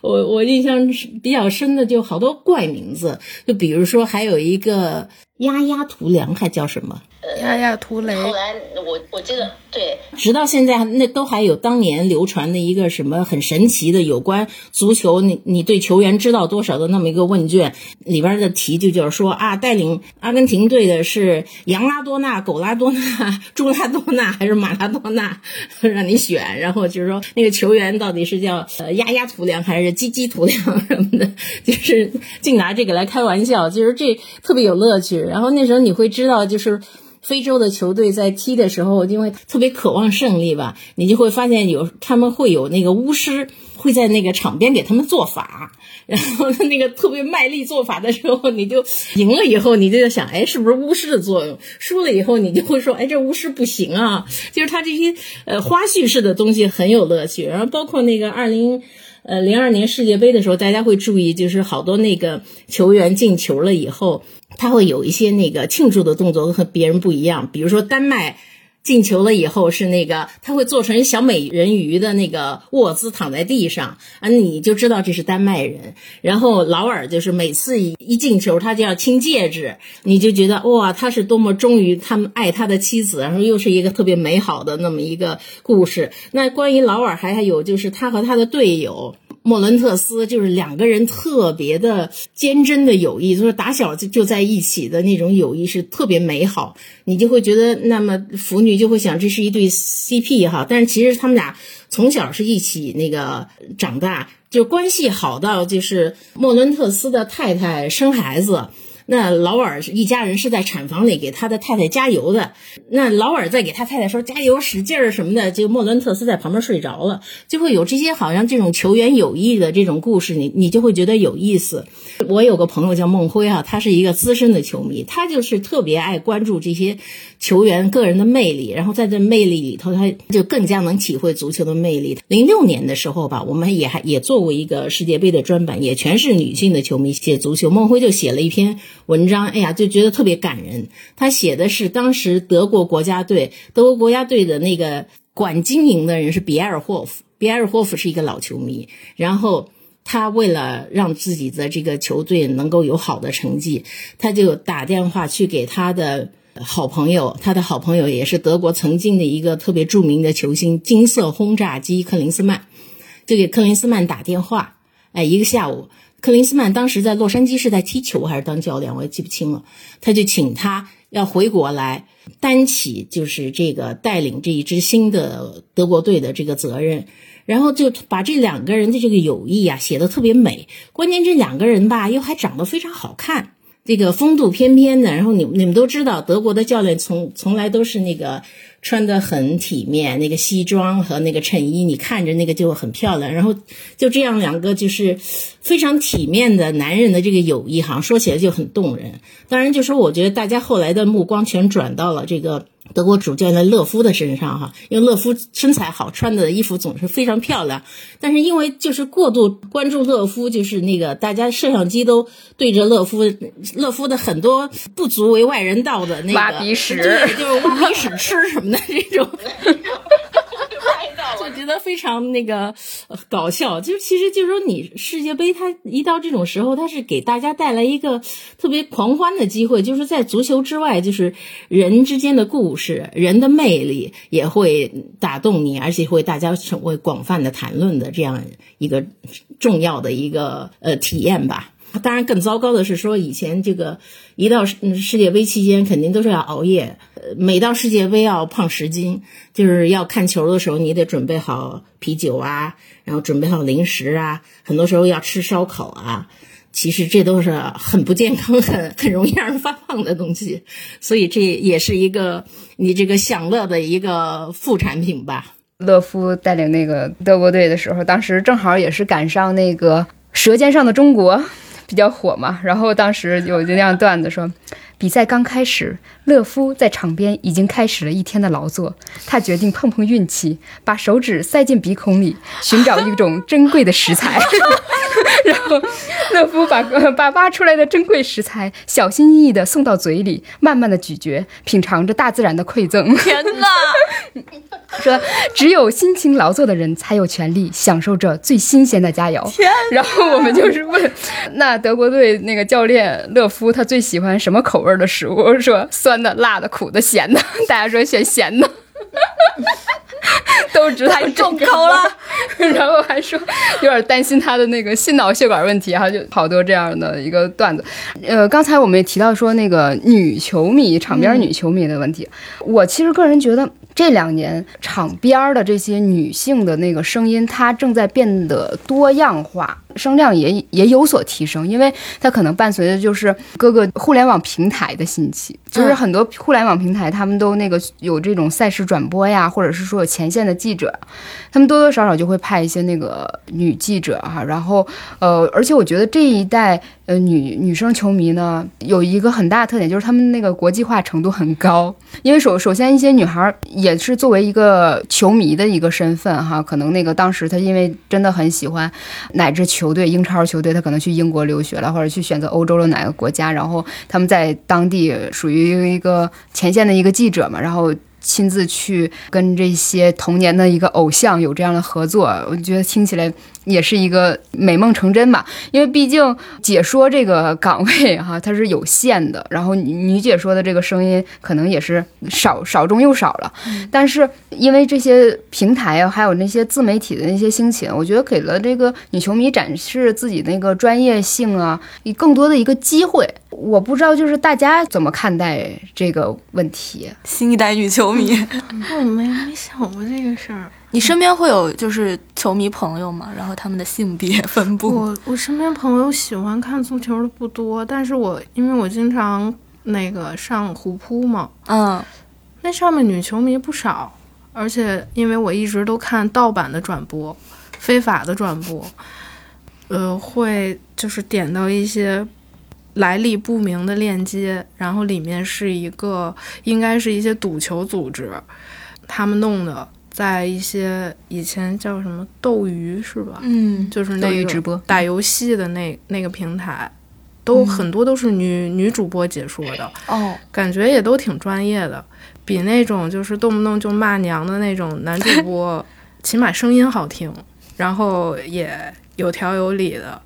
我我印象比较深的就好多怪名字，就比如说还有一个丫丫图良，还叫什么？丫丫图雷。后来我我记得对，直到现在那都还有当年流传的一个什么很神奇的有关足球，你你对球员知道多少的那么一个问卷，里边的题就就是说啊，带领阿根廷队的是羊拉多纳、狗拉多纳、猪拉多纳还是马拉多纳，让你选，然后就是说那个球员到底是叫呃丫丫图良还是鸡鸡图良什么的，就是净拿这个来开玩笑，就是这特别有乐趣。然后那时候你会知道就是。非洲的球队在踢的时候，因为特别渴望胜利吧，你就会发现有他们会有那个巫师会在那个场边给他们做法，然后他那个特别卖力做法的时候，你就赢了以后，你就在想，哎，是不是巫师的作用？输了以后，你就会说，哎，这巫师不行啊。就是他这些呃花絮式的东西很有乐趣，然后包括那个二零呃零二年世界杯的时候，大家会注意，就是好多那个球员进球了以后。他会有一些那个庆祝的动作和别人不一样，比如说丹麦进球了以后是那个他会做成小美人鱼的那个卧姿躺在地上啊，你就知道这是丹麦人。然后劳尔就是每次一一进球他就要亲戒指，你就觉得哇，他是多么忠于他们爱他的妻子，然后又是一个特别美好的那么一个故事。那关于劳尔还还有就是他和他的队友。莫伦特斯就是两个人特别的坚贞的友谊，就是打小就就在一起的那种友谊是特别美好。你就会觉得，那么腐女就会想这是一对 CP 哈，但是其实他们俩从小是一起那个长大，就关系好到就是莫伦特斯的太太生孩子。那劳尔一家人是在产房里给他的太太加油的。那劳尔在给他太太说加油、使劲儿什么的，就莫伦特斯在旁边睡着了，就会有这些好像这种球员友谊的这种故事，你你就会觉得有意思。我有个朋友叫孟辉啊，他是一个资深的球迷，他就是特别爱关注这些球员个人的魅力，然后在这魅力里头，他就更加能体会足球的魅力。零六年的时候吧，我们也还也做过一个世界杯的专版，也全是女性的球迷写足球，孟辉就写了一篇。文章，哎呀，就觉得特别感人。他写的是当时德国国家队，德国国家队的那个管经营的人是比埃尔霍夫。比埃尔霍夫是一个老球迷，然后他为了让自己的这个球队能够有好的成绩，他就打电话去给他的好朋友，他的好朋友也是德国曾经的一个特别著名的球星——金色轰炸机克林斯曼，就给克林斯曼打电话，哎，一个下午。克林斯曼当时在洛杉矶是在踢球还是当教练，我也记不清了。他就请他要回国来担起就是这个带领这一支新的德国队的这个责任，然后就把这两个人的这个友谊啊写的特别美。关键这两个人吧又还长得非常好看，这个风度翩翩的。然后你你们都知道，德国的教练从从来都是那个。穿的很体面，那个西装和那个衬衣，你看着那个就很漂亮。然后就这样两个就是非常体面的男人的这个友谊，好像说起来就很动人。当然，就说我觉得大家后来的目光全转到了这个。德国主教练勒夫的身上，哈，因为勒夫身材好，穿的衣服总是非常漂亮。但是因为就是过度关注勒夫，就是那个大家摄像机都对着勒夫，勒夫的很多不足为外人道的那个挖鼻屎，对，就是挖鼻屎吃什么的这种。非常那个搞笑。就其实就是说，你世界杯它一到这种时候，它是给大家带来一个特别狂欢的机会，就是在足球之外，就是人之间的故事、人的魅力也会打动你，而且会大家成为广泛的谈论的这样一个重要的一个呃体验吧。当然，更糟糕的是说，以前这个一到世界杯期间，肯定都是要熬夜。每到世界杯要胖十斤，就是要看球的时候，你得准备好啤酒啊，然后准备好零食啊，很多时候要吃烧烤啊。其实这都是很不健康、很很容易让人发胖的东西，所以这也是一个你这个享乐的一个副产品吧。勒夫带领那个德国队的时候，当时正好也是赶上那个《舌尖上的中国》。比较火嘛，然后当时有这样段子说，比赛刚开始，勒夫在场边已经开始了一天的劳作，他决定碰碰运气，把手指塞进鼻孔里，寻找一种珍贵的食材。然后，乐夫把把挖出来的珍贵食材小心翼翼地送到嘴里，慢慢地咀嚼，品尝着大自然的馈赠。天哪！说只有辛勤劳作的人才有权利享受着最新鲜的佳肴。天！然后我们就是问，那德国队那个教练勒夫他最喜欢什么口味的食物？说酸的、辣的、苦的、咸的。大家说选咸的。都知道重口了，然后还说有点担心他的那个心脑血管问题，哈，就好多这样的一个段子。呃，刚才我们也提到说那个女球迷场边女球迷的问题，我其实个人觉得这两年场边儿的这些女性的那个声音，它正在变得多样化。声量也也有所提升，因为它可能伴随的就是各个互联网平台的兴起，就是很多互联网平台他们都那个有这种赛事转播呀，或者是说有前线的记者，他们多多少少就会派一些那个女记者哈，然后呃，而且我觉得这一代呃女女生球迷呢有一个很大的特点，就是他们那个国际化程度很高，因为首首先一些女孩也是作为一个球迷的一个身份哈，可能那个当时她因为真的很喜欢乃至球。队英超球队，她可能去英国留学了，或者去选择欧洲的哪个国家，然后他们在当地属于一个前线的一个记者嘛，然后。亲自去跟这些童年的一个偶像有这样的合作，我觉得听起来也是一个美梦成真吧。因为毕竟解说这个岗位哈，它是有限的，然后女解说的这个声音可能也是少少中又少了。但是因为这些平台啊，还有那些自媒体的那些兴起，我觉得给了这个女球迷展示自己那个专业性啊，以更多的一个机会。我不知道就是大家怎么看待这个问题。新一代女球迷。我没没想过这个事儿。你身边会有就是球迷朋友吗？然后他们的性别分布？我我身边朋友喜欢看足球的不多，但是我因为我经常那个上虎扑嘛，嗯，那上面女球迷不少，而且因为我一直都看盗版的转播，非法的转播，呃，会就是点到一些。来历不明的链接，然后里面是一个，应该是一些赌球组织，他们弄的，在一些以前叫什么斗鱼是吧？嗯，就是那个直播打游戏的那那个平台，都很多都是女女主播解说的哦，感觉也都挺专业的，比那种就是动不动就骂娘的那种男主播，起码声音好听，然后也有条有理的，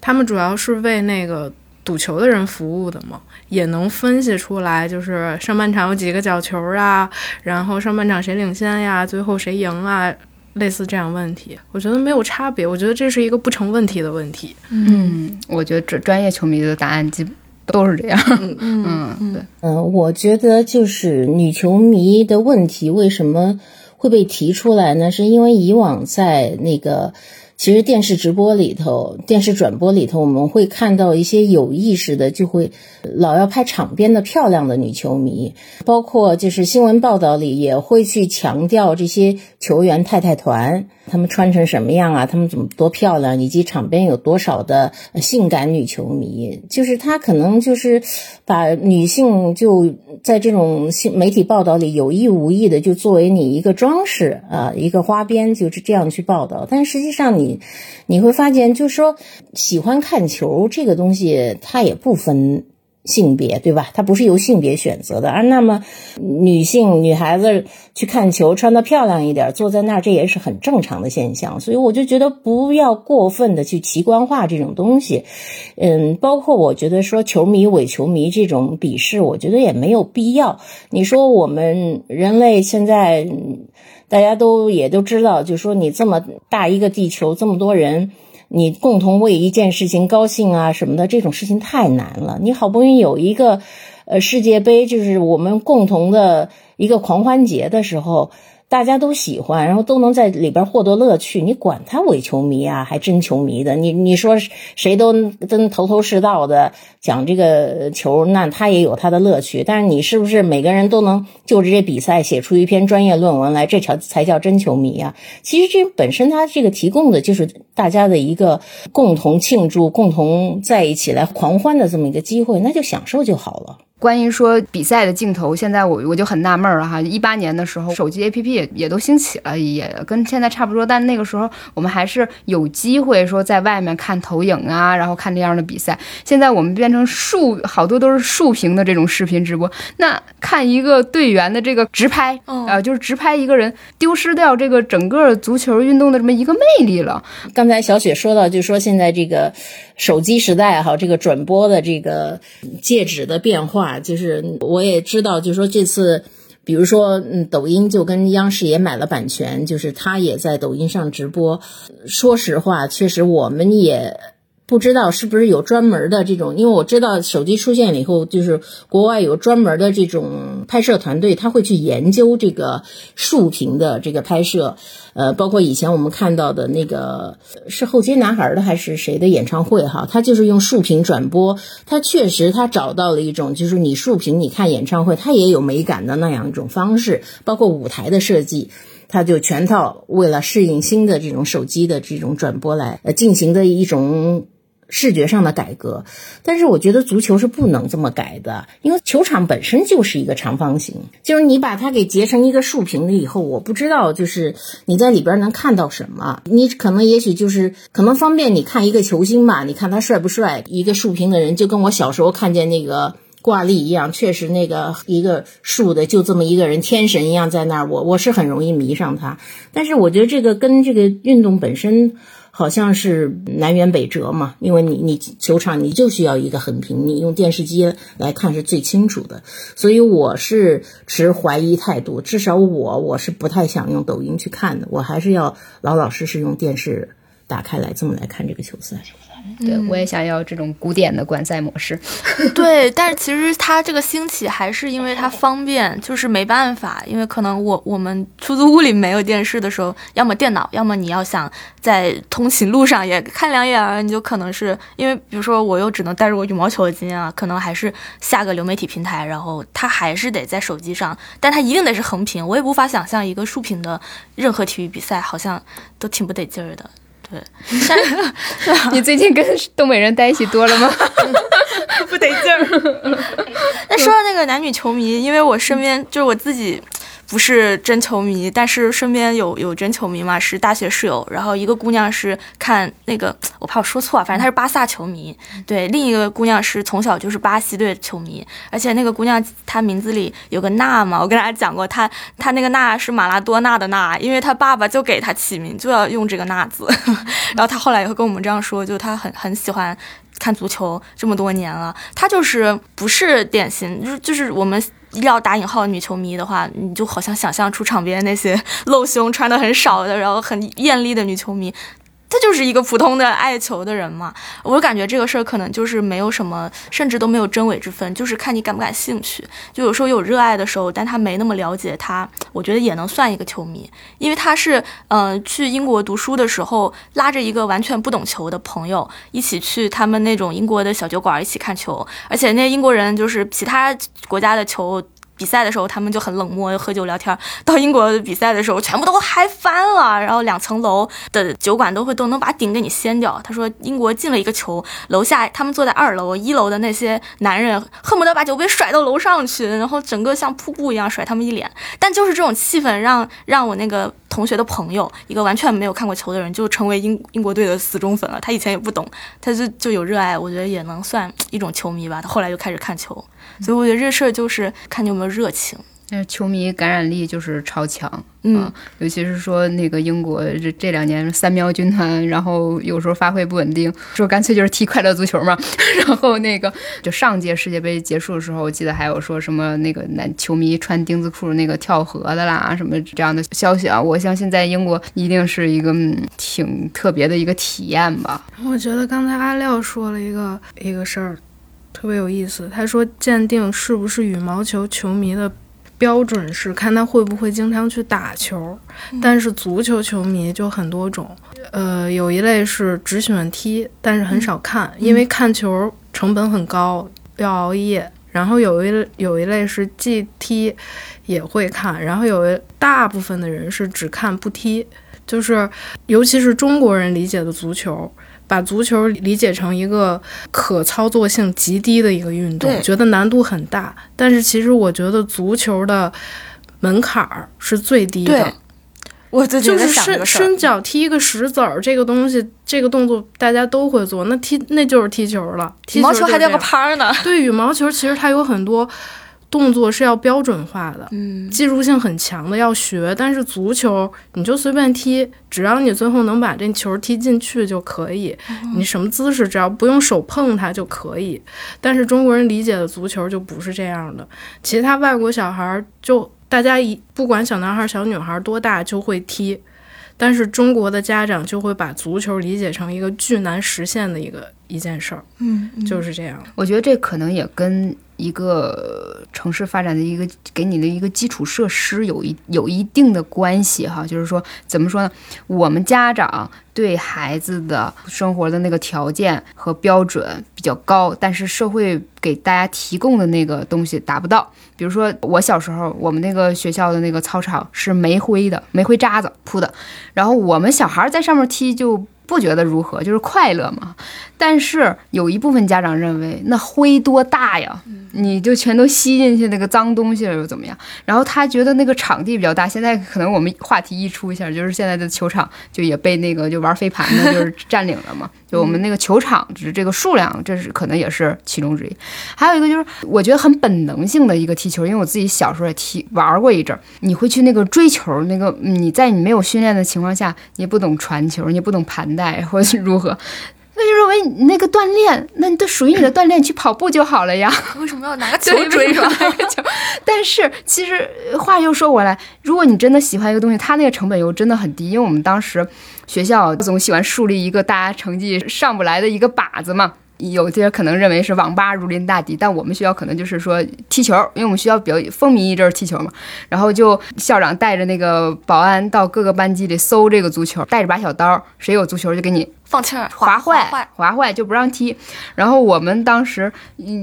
他们主要是为那个。赌球的人服务的嘛，也能分析出来，就是上半场有几个角球啊，然后上半场谁领先呀，最后谁赢啊，类似这样问题，我觉得没有差别，我觉得这是一个不成问题的问题。嗯，我觉得专专业球迷的答案基本都是这样。嗯嗯，对，嗯，我觉得就是女球迷的问题为什么会被提出来呢？是因为以往在那个。其实电视直播里头，电视转播里头，我们会看到一些有意识的，就会老要拍场边的漂亮的女球迷，包括就是新闻报道里也会去强调这些球员太太团。他们穿成什么样啊？他们怎么多漂亮？以及场边有多少的性感女球迷？就是他可能就是把女性就在这种媒体报道里有意无意的就作为你一个装饰啊，一个花边，就是这样去报道。但实际上你你会发现，就是说喜欢看球这个东西，它也不分。性别，对吧？它不是由性别选择的而。那么女性女孩子去看球，穿的漂亮一点，坐在那儿，这也是很正常的现象。所以我就觉得不要过分的去奇观化这种东西。嗯，包括我觉得说球迷伪球迷这种鄙视，我觉得也没有必要。你说我们人类现在大家都也都知道，就说你这么大一个地球，这么多人。你共同为一件事情高兴啊什么的，这种事情太难了。你好不容易有一个，呃，世界杯，就是我们共同的一个狂欢节的时候。大家都喜欢，然后都能在里边获得乐趣。你管他伪球迷啊，还真球迷的。你你说谁都真头头是道的讲这个球，那他也有他的乐趣。但是你是不是每个人都能就着这比赛写出一篇专业论文来？这才才叫真球迷啊！其实这本身他这个提供的就是大家的一个共同庆祝、共同在一起来狂欢的这么一个机会，那就享受就好了。关于说比赛的镜头，现在我我就很纳闷了哈。一八年的时候，手机 APP 也也都兴起了，也跟现在差不多。但那个时候我们还是有机会说在外面看投影啊，然后看这样的比赛。现在我们变成竖好多都是竖屏的这种视频直播。那看一个队员的这个直拍，啊，就是直拍一个人，丢失掉这个整个足球运动的这么一个魅力了。刚才小雪说到，就说现在这个手机时代哈，这个转播的这个介质的变化。啊，就是我也知道，就是说这次，比如说，嗯，抖音就跟央视也买了版权，就是他也在抖音上直播。说实话，确实我们也。不知道是不是有专门的这种，因为我知道手机出现了以后，就是国外有专门的这种拍摄团队，他会去研究这个竖屏的这个拍摄，呃，包括以前我们看到的那个是后街男孩的还是谁的演唱会哈，他就是用竖屏转播，他确实他找到了一种就是你竖屏你看演唱会，他也有美感的那样一种方式，包括舞台的设计，他就全套为了适应新的这种手机的这种转播来呃进行的一种。视觉上的改革，但是我觉得足球是不能这么改的，因为球场本身就是一个长方形，就是你把它给截成一个竖屏了以后，我不知道就是你在里边能看到什么，你可能也许就是可能方便你看一个球星吧，你看他帅不帅？一个竖屏的人就跟我小时候看见那个挂历一样，确实那个一个竖的就这么一个人，天神一样在那儿，我我是很容易迷上他，但是我觉得这个跟这个运动本身。好像是南辕北辙嘛，因为你你球场你就需要一个横屏，你用电视机来看是最清楚的，所以我是持怀疑态度，至少我我是不太想用抖音去看的，我还是要老老实实用电视打开来这么来看这个球赛。对，我也想要这种古典的观赛模式。对，但是其实它这个兴起还是因为它方便，就是没办法，因为可能我我们出租屋里没有电视的时候，要么电脑，要么你要想在通勤路上也看两眼，你就可能是因为，比如说我又只能带着我羽毛球巾啊，可能还是下个流媒体平台，然后它还是得在手机上，但它一定得是横屏，我也无法想象一个竖屏的任何体育比赛，好像都挺不得劲儿的。对，你最近跟东北人待一起多了吗？不得劲儿。那说到那个男女球迷，因为我身边就是我自己。不是真球迷，但是身边有有真球迷嘛，是大学室友。然后一个姑娘是看那个，我怕我说错，反正她是巴萨球迷。对，另一个姑娘是从小就是巴西队球迷，而且那个姑娘她名字里有个娜嘛，我跟大家讲过，她她那个娜是马拉多纳的娜，因为她爸爸就给她起名就要用这个娜字。然后她后来也会跟我们这样说，就她很很喜欢看足球这么多年了，她就是不是典型，就是就是我们。要打引号的女球迷的话，你就好像想象出场边那些露胸、穿的很少的，然后很艳丽的女球迷。他就是一个普通的爱球的人嘛，我感觉这个事儿可能就是没有什么，甚至都没有真伪之分，就是看你感不感兴趣。就有时候有热爱的时候，但他没那么了解他，我觉得也能算一个球迷，因为他是嗯去英国读书的时候，拉着一个完全不懂球的朋友一起去他们那种英国的小酒馆一起看球，而且那英国人就是其他国家的球。比赛的时候，他们就很冷漠，喝酒聊天。到英国比赛的时候，全部都嗨翻了。然后两层楼的酒馆都会都能把顶给你掀掉。他说，英国进了一个球，楼下他们坐在二楼，一楼的那些男人恨不得把酒杯甩到楼上去，然后整个像瀑布一样甩他们一脸。但就是这种气氛，让让我那个。同学的朋友，一个完全没有看过球的人，就成为英英国队的死忠粉了。他以前也不懂，他就就有热爱，我觉得也能算一种球迷吧。他后来就开始看球，所以我觉得这事儿就是看你有没有热情。那球迷感染力就是超强，嗯，尤其是说那个英国这这两年三喵军团，然后有时候发挥不稳定，说干脆就是踢快乐足球嘛。然后那个就上届世界杯结束的时候，我记得还有说什么那个男球迷穿丁字裤那个跳河的啦，什么这样的消息啊。我相信在英国一定是一个挺特别的一个体验吧。我觉得刚才阿廖说了一个一个事儿，特别有意思。他说鉴定是不是羽毛球球迷的。标准是看他会不会经常去打球，但是足球球迷就很多种，呃，有一类是只喜欢踢，但是很少看，因为看球成本很高，要熬夜。然后有一有一类是既踢也会看，然后有一大部分的人是只看不踢，就是尤其是中国人理解的足球。把足球理解成一个可操作性极低的一个运动，觉得难度很大。但是其实我觉得足球的门槛儿是最低的。我就是伸伸脚踢一个石子儿，这个东西，这个动作大家都会做。那踢那就是踢球了。羽毛球还带个拍儿呢。对，羽毛球其实它有很多。动作是要标准化的，嗯，技术性很强的要学。但是足球你就随便踢，只要你最后能把这球踢进去就可以。你什么姿势，只要不用手碰它就可以。但是中国人理解的足球就不是这样的。其他外国小孩就大家一不管小男孩小女孩多大就会踢，但是中国的家长就会把足球理解成一个巨难实现的一个一件事儿。嗯，就是这样。我觉得这可能也跟。一个城市发展的一个给你的一个基础设施有一有一定的关系哈，就是说怎么说呢？我们家长对孩子的生活的那个条件和标准比较高，但是社会给大家提供的那个东西达不到。比如说我小时候，我们那个学校的那个操场是煤灰的，煤灰渣子铺的，然后我们小孩在上面踢就。不觉得如何，就是快乐嘛。但是有一部分家长认为，那灰多大呀？你就全都吸进去那个脏东西了又怎么样？然后他觉得那个场地比较大。现在可能我们话题一出一下，就是现在的球场就也被那个就玩飞盘的，就是占领了嘛。就我们那个球场，是这个数量，这是可能也是其中之一。还有一个就是，我觉得很本能性的一个踢球，因为我自己小时候也踢玩过一阵儿。你会去那个追球，那个你在你没有训练的情况下，你也不懂传球，你也不懂盘带或者是如何，那就认为你那个锻炼，那你都属于你的锻炼，去跑步就好了呀。为什么要拿个球追拿个球？但是其实话又说回来，如果你真的喜欢一个东西，它那个成本又真的很低，因为我们当时。学校总喜欢树立一个大家成绩上不来的一个靶子嘛，有些可能认为是网吧如临大敌，但我们学校可能就是说踢球，因为我们学校比较风靡一阵踢球嘛，然后就校长带着那个保安到各个班级里搜这个足球，带着把小刀，谁有足球就给你。放气儿，划坏，划坏就不让踢。然后我们当时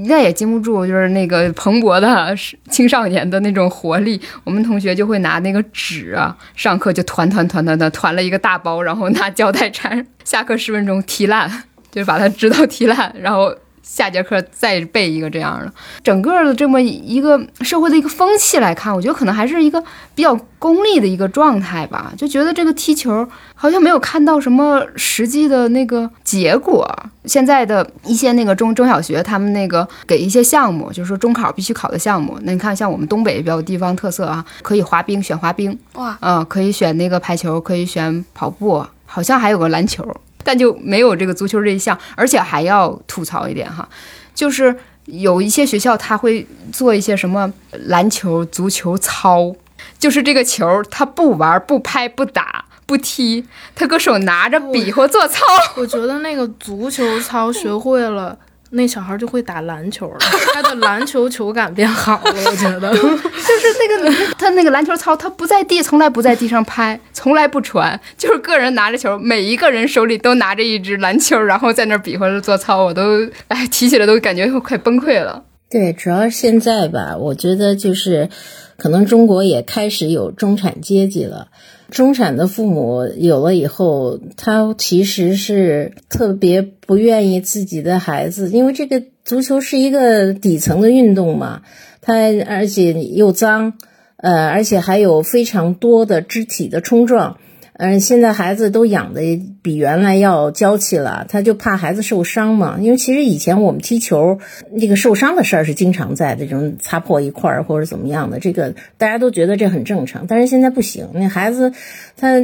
那也经不住，就是那个蓬勃的青少年的那种活力。我们同学就会拿那个纸啊，上课就团团团团的团了一个大包，然后拿胶带缠，下课十分钟踢烂，就是把它知道踢烂，然后。下节课再背一个这样的，整个的这么一个社会的一个风气来看，我觉得可能还是一个比较功利的一个状态吧。就觉得这个踢球好像没有看到什么实际的那个结果。现在的一些那个中中小学，他们那个给一些项目，就是说中考必须考的项目。那你看，像我们东北比较有地方特色啊，可以滑冰，选滑冰哇，嗯，可以选那个排球，可以选跑步，好像还有个篮球。但就没有这个足球这一项，而且还要吐槽一点哈，就是有一些学校他会做一些什么篮球、足球操，就是这个球他不玩、不拍、不打、不踢，他搁手拿着比划做操。我觉得那个足球操学会了。那小孩就会打篮球了，他的篮球球感变好了，我觉得 就是那个他那个篮球操，他不在地，从来不在地上拍，从来不传，就是个人拿着球，每一个人手里都拿着一支篮球，然后在那比划着做操，我都哎提起来都感觉快崩溃了。对，主要现在吧，我觉得就是可能中国也开始有中产阶级了。中产的父母有了以后，他其实是特别不愿意自己的孩子，因为这个足球是一个底层的运动嘛，他而且又脏，呃，而且还有非常多的肢体的冲撞。嗯，现在孩子都养的比原来要娇气了，他就怕孩子受伤嘛。因为其实以前我们踢球，这个受伤的事儿是经常在的，这种擦破一块儿或者怎么样的，这个大家都觉得这很正常。但是现在不行，那孩子他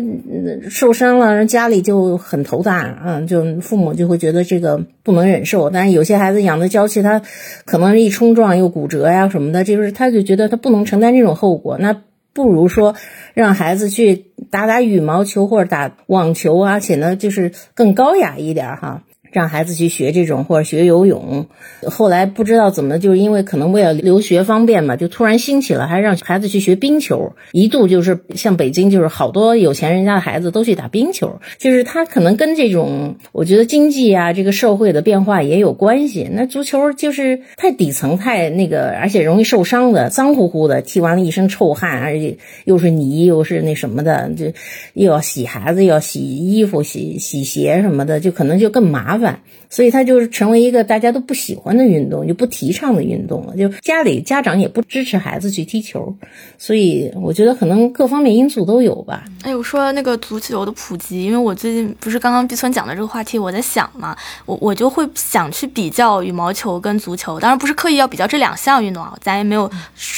受伤了，人家里就很头大啊，就父母就会觉得这个不能忍受。但是有些孩子养的娇气，他可能一冲撞又骨折呀什么的，就是他就觉得他不能承担这种后果，那。不如说让孩子去打打羽毛球或者打网球啊，显得就是更高雅一点哈。让孩子去学这种或者学游泳，后来不知道怎么，就是因为可能为了留学方便嘛，就突然兴起了，还让孩子去学冰球。一度就是像北京，就是好多有钱人家的孩子都去打冰球。就是他可能跟这种，我觉得经济啊，这个社会的变化也有关系。那足球就是太底层、太那个，而且容易受伤的，脏乎乎的，踢完了一身臭汗，而且又是泥，又是那什么的，就又要洗孩子，又要洗衣服、洗洗鞋什么的，就可能就更麻烦。对？所以它就是成为一个大家都不喜欢的运动，就不提倡的运动了。就家里家长也不支持孩子去踢球，所以我觉得可能各方面因素都有吧。哎，我说那个足球的普及，因为我最近不是刚刚毕村讲的这个话题，我在想嘛，我我就会想去比较羽毛球跟足球，当然不是刻意要比较这两项运动啊，咱也没有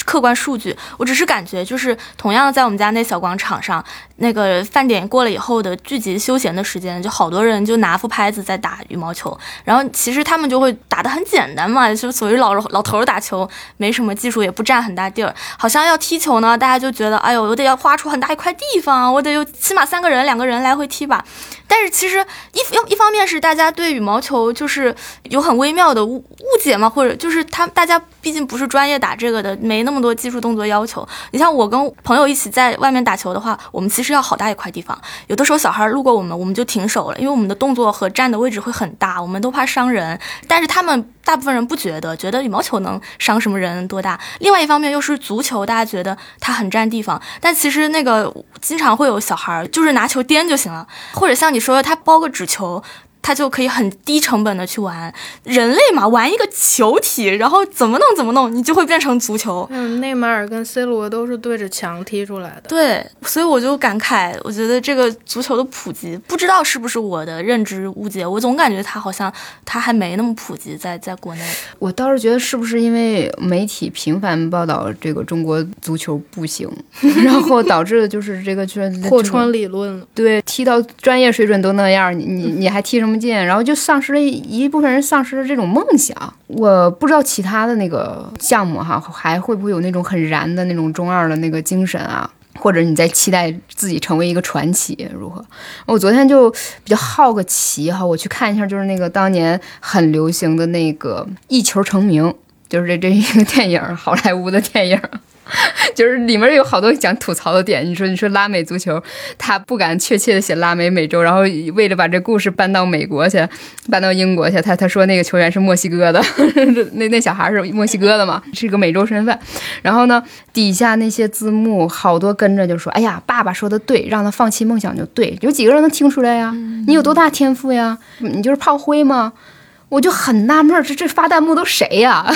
客观数据，我只是感觉就是同样在我们家那小广场上。那个饭点过了以后的聚集休闲的时间，就好多人就拿副拍子在打羽毛球，然后其实他们就会打得很简单嘛，就所谓老老头打球没什么技术，也不占很大地儿。好像要踢球呢，大家就觉得，哎呦，我得要花出很大一块地方，我得有起码三个人、两个人来回踢吧。但是其实一一一方面是大家对羽毛球就是有很微妙的误误解嘛，或者就是他大家毕竟不是专业打这个的，没那么多技术动作要求。你像我跟朋友一起在外面打球的话，我们其实要好大一块地方，有的时候小孩路过我们，我们就停手了，因为我们的动作和站的位置会很大，我们都怕伤人。但是他们大部分人不觉得，觉得羽毛球能伤什么人多大。另外一方面又是足球，大家觉得它很占地方，但其实那个经常会有小孩就是拿球颠就行了，或者像你说，他包个纸球。他就可以很低成本的去玩，人类嘛，玩一个球体，然后怎么弄怎么弄，你就会变成足球。嗯，内马尔跟 C 罗都是对着墙踢出来的。对，所以我就感慨，我觉得这个足球的普及，不知道是不是我的认知误解，我总感觉它好像它还没那么普及，在在国内。我倒是觉得是不是因为媒体频繁报道这个中国足球不行，然后导致的就是这个圈 破窗理论。对，踢到专业水准都那样，你你你还踢什么？然后就丧失了一部分人丧失了这种梦想。我不知道其他的那个项目哈，还会不会有那种很燃的那种中二的那个精神啊？或者你在期待自己成为一个传奇如何？我昨天就比较好个奇哈，我去看一下，就是那个当年很流行的那个 一球成名，就是这这一个电影，好莱坞的电影。就是里面有好多讲吐槽的点。你说，你说拉美足球，他不敢确切的写拉美美洲，然后为了把这故事搬到美国去，搬到英国去，他他说那个球员是墨西哥的，那那小孩是墨西哥的嘛，是个美洲身份。然后呢，底下那些字幕好多跟着就说：“哎呀，爸爸说的对，让他放弃梦想就对。”有几个人能听出来呀？你有多大天赋呀？你就是炮灰吗？我就很纳闷，这这发弹幕都谁呀？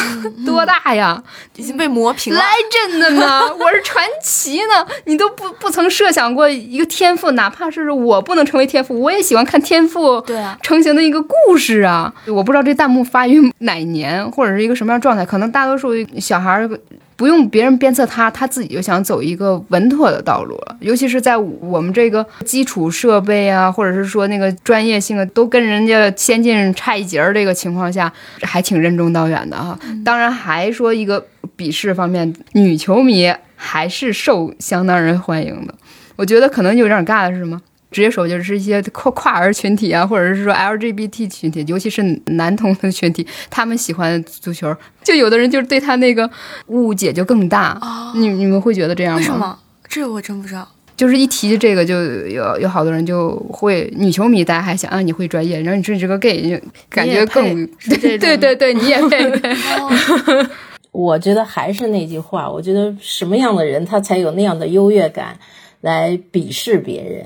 多大呀？已经被磨平了。legend 呢？我是传奇呢？你都不不曾设想过一个天赋，哪怕是我不能成为天赋，我也喜欢看天赋对啊成型的一个故事啊！我不知道这弹幕发于哪年，或者是一个什么样状态，可能大多数小孩儿。不用别人鞭策他，他自己就想走一个稳妥的道路了。尤其是在我们这个基础设备啊，或者是说那个专业性啊都跟人家先进差一截儿这个情况下，还挺任重道远的哈。当然，还说一个鄙视方面，女球迷还是受相当人欢迎的。我觉得可能有点尬的是什么？职业手就是一些跨跨儿群体啊，或者是说 LGBT 群体，尤其是男同的群体，他们喜欢足球。就有的人就是对他那个误解就更大。你你们会觉得这样吗？为什么？这个我真不知道。就是一提这个，就有有好多人就会女球迷，大家还想啊，你会专业，然后你说你是个 gay，就感觉更对对对对，你也配。我觉得还是那句话，我觉得什么样的人他才有那样的优越感来鄙视别人。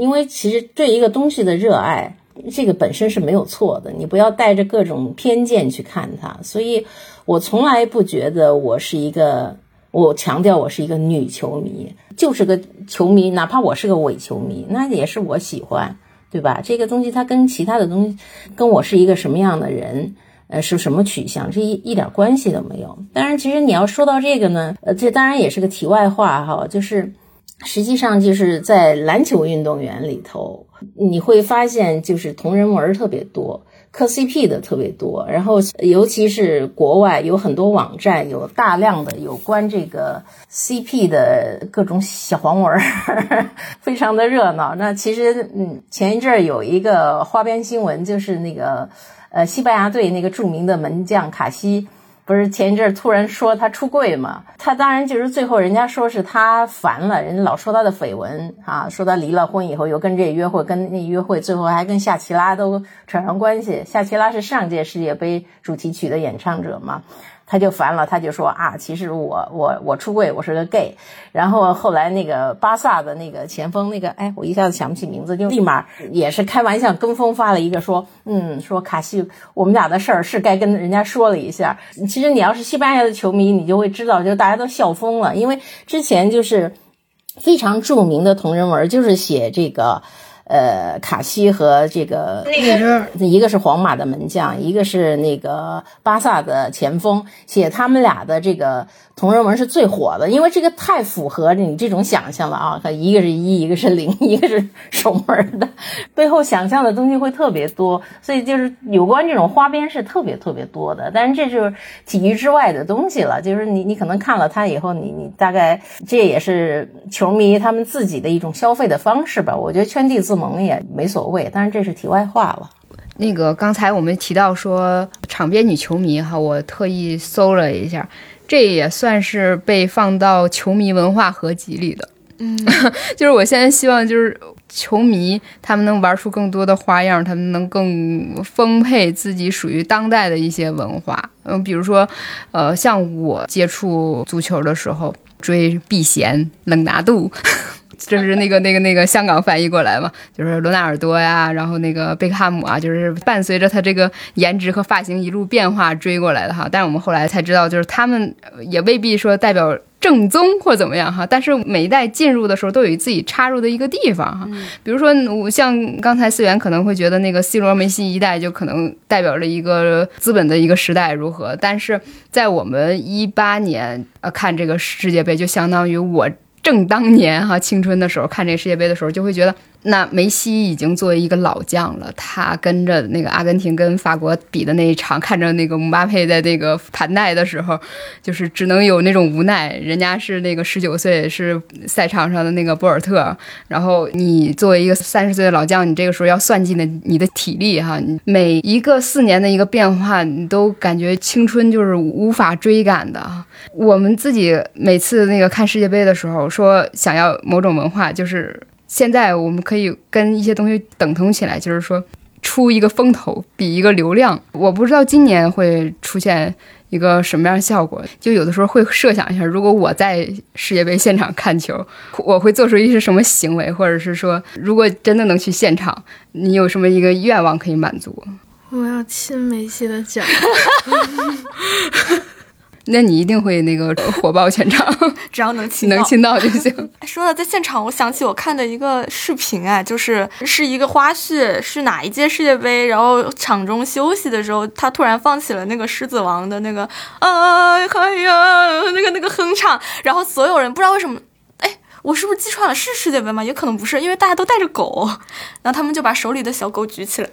因为其实对一个东西的热爱，这个本身是没有错的，你不要带着各种偏见去看它。所以，我从来不觉得我是一个我强调我是一个女球迷，就是个球迷，哪怕我是个伪球迷，那也是我喜欢，对吧？这个东西它跟其他的东西，跟我是一个什么样的人，呃，是什么取向，这一一点关系都没有。当然，其实你要说到这个呢，呃，这当然也是个题外话哈，就是实际上就是在篮球运动员里头，你会发现就是同人文特别多。磕 CP 的特别多，然后尤其是国外有很多网站有大量的有关这个 CP 的各种小黄文，非常的热闹。那其实，嗯，前一阵儿有一个花边新闻，就是那个呃西班牙队那个著名的门将卡西。不是前一阵突然说他出柜嘛？他当然就是最后人家说是他烦了，人家老说他的绯闻啊，说他离了婚以后又跟这约会，跟那约会，最后还跟夏奇拉都扯上关系。夏奇拉是上届世界杯主题曲的演唱者嘛？他就烦了，他就说啊，其实我我我出柜，我是个 gay。然后后来那个巴萨的那个前锋，那个哎，我一下子想不起名字，就立马也是开玩笑跟风发了一个说，嗯，说卡西，我们俩的事儿是该跟人家说了一下。其实你要是西班牙的球迷，你就会知道，就大家都笑疯了，因为之前就是非常著名的同人文，就是写这个。呃，卡西和这个那个，一个是皇马的门将，一个是那个巴萨的前锋，写他们俩的这个。同人文是最火的，因为这个太符合你这种想象了啊！它一个是一，一个是零，一个是守门的，背后想象的东西会特别多，所以就是有关这种花边是特别特别多的。但是这就是体育之外的东西了，就是你你可能看了它以后，你你大概这也是球迷他们自己的一种消费的方式吧。我觉得圈地自萌也没所谓，但是这是题外话了。那个刚才我们提到说场边女球迷哈，我特意搜了一下。这也算是被放到球迷文化合集里的，嗯，就是我现在希望就是球迷他们能玩出更多的花样，他们能更丰沛自己属于当代的一些文化，嗯，比如说，呃，像我接触足球的时候追避嫌、冷拿度。这是那个那个那个香港翻译过来嘛，就是罗纳尔多呀，然后那个贝克汉姆啊，就是伴随着他这个颜值和发型一路变化追过来的哈。但是我们后来才知道，就是他们也未必说代表正宗或怎么样哈。但是每一代进入的时候都有自己插入的一个地方哈。比如说，我像刚才思源可能会觉得那个 C 罗、梅西一代就可能代表着一个资本的一个时代如何，但是在我们一八年呃看这个世界杯，就相当于我。正当年哈青春的时候看这世界杯的时候，就会觉得。那梅西已经作为一个老将了，他跟着那个阿根廷跟法国比的那一场，看着那个姆巴佩在那个盘带的时候，就是只能有那种无奈。人家是那个十九岁，是赛场上的那个博尔特，然后你作为一个三十岁的老将，你这个时候要算计的你的体力哈，每一个四年的一个变化，你都感觉青春就是无法追赶的。我们自己每次那个看世界杯的时候，说想要某种文化，就是。现在我们可以跟一些东西等同起来，就是说出一个风头，比一个流量。我不知道今年会出现一个什么样的效果。就有的时候会设想一下，如果我在世界杯现场看球，我会做出一些什么行为，或者是说，如果真的能去现场，你有什么一个愿望可以满足？我要亲梅西的脚。那你一定会那个火爆全场，只要能 亲能亲到就 行。说到在现场，我想起我看的一个视频，啊，就是是一个花絮，是哪一届世界杯？然后场中休息的时候，他突然放起了那个《狮子王》的那个啊哎呀，那个那个哼唱，然后所有人不知道为什么，哎，我是不是记串了？是世界杯吗？也可能不是，因为大家都带着狗，然后他们就把手里的小狗举起来。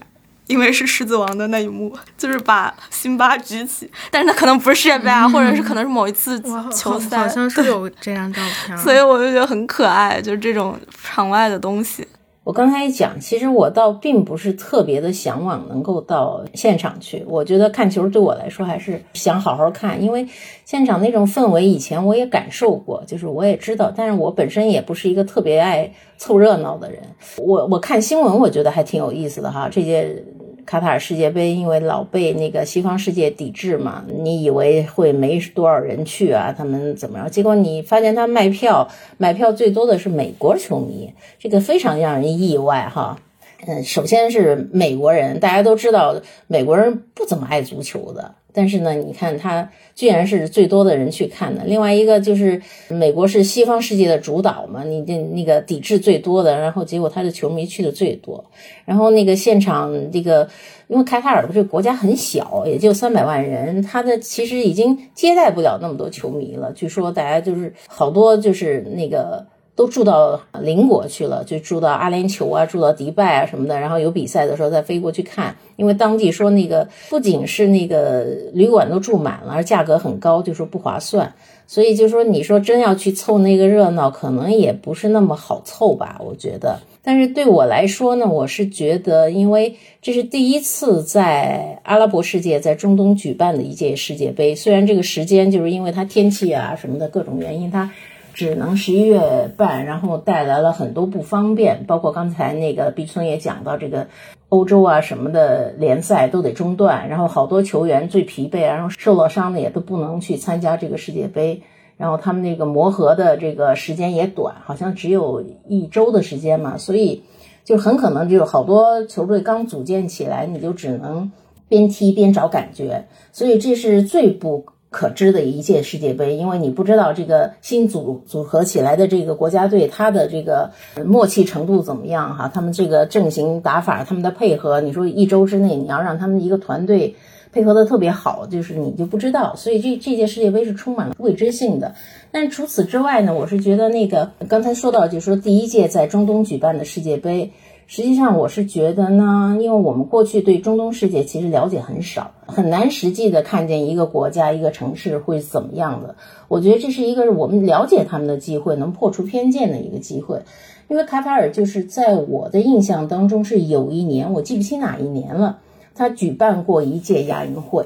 因为是狮子王的那一幕，就是把辛巴举起，但是他可能不是世界杯啊，或者是可能是某一次 球赛，好像是有这张照片，所以我就觉得很可爱，就是这种场外的东西。我刚才讲，其实我倒并不是特别的向往能够到现场去。我觉得看球对我来说还是想好好看，因为现场那种氛围以前我也感受过，就是我也知道。但是我本身也不是一个特别爱凑热闹的人。我我看新闻，我觉得还挺有意思的哈，这些。卡塔尔世界杯，因为老被那个西方世界抵制嘛，你以为会没多少人去啊？他们怎么着？结果你发现他卖票，买票最多的是美国球迷，这个非常让人意外哈。嗯，首先是美国人，大家都知道美国人不怎么爱足球的。但是呢，你看它居然是最多的人去看的。另外一个就是美国是西方世界的主导嘛，你这那个抵制最多的，然后结果他的球迷去的最多。然后那个现场这个，因为卡塔尔这个国家很小，也就三百万人，他的其实已经接待不了那么多球迷了。据说大家就是好多就是那个。都住到邻国去了，就住到阿联酋啊，住到迪拜啊什么的。然后有比赛的时候再飞过去看，因为当地说那个不仅是那个旅馆都住满了，而价格很高，就说不划算。所以就说你说真要去凑那个热闹，可能也不是那么好凑吧，我觉得。但是对我来说呢，我是觉得，因为这是第一次在阿拉伯世界，在中东举办的一届世界杯。虽然这个时间就是因为它天气啊什么的各种原因，它。只能十一月半，然后带来了很多不方便，包括刚才那个毕村也讲到，这个欧洲啊什么的联赛都得中断，然后好多球员最疲惫，然后受了伤的也都不能去参加这个世界杯，然后他们那个磨合的这个时间也短，好像只有一周的时间嘛，所以就很可能就有好多球队刚组建起来，你就只能边踢边找感觉，所以这是最不。可知的一届世界杯，因为你不知道这个新组组合起来的这个国家队，他的这个默契程度怎么样哈？他们这个阵型打法，他们的配合，你说一周之内你要让他们一个团队配合的特别好，就是你就不知道。所以这这届世界杯是充满了未知性的。但除此之外呢，我是觉得那个刚才说到，就是说第一届在中东举办的世界杯。实际上，我是觉得呢，因为我们过去对中东世界其实了解很少，很难实际的看见一个国家、一个城市会怎么样的。我觉得这是一个我们了解他们的机会，能破除偏见的一个机会。因为卡塔尔就是在我的印象当中是有一年，我记不清哪一年了，他举办过一届亚运会。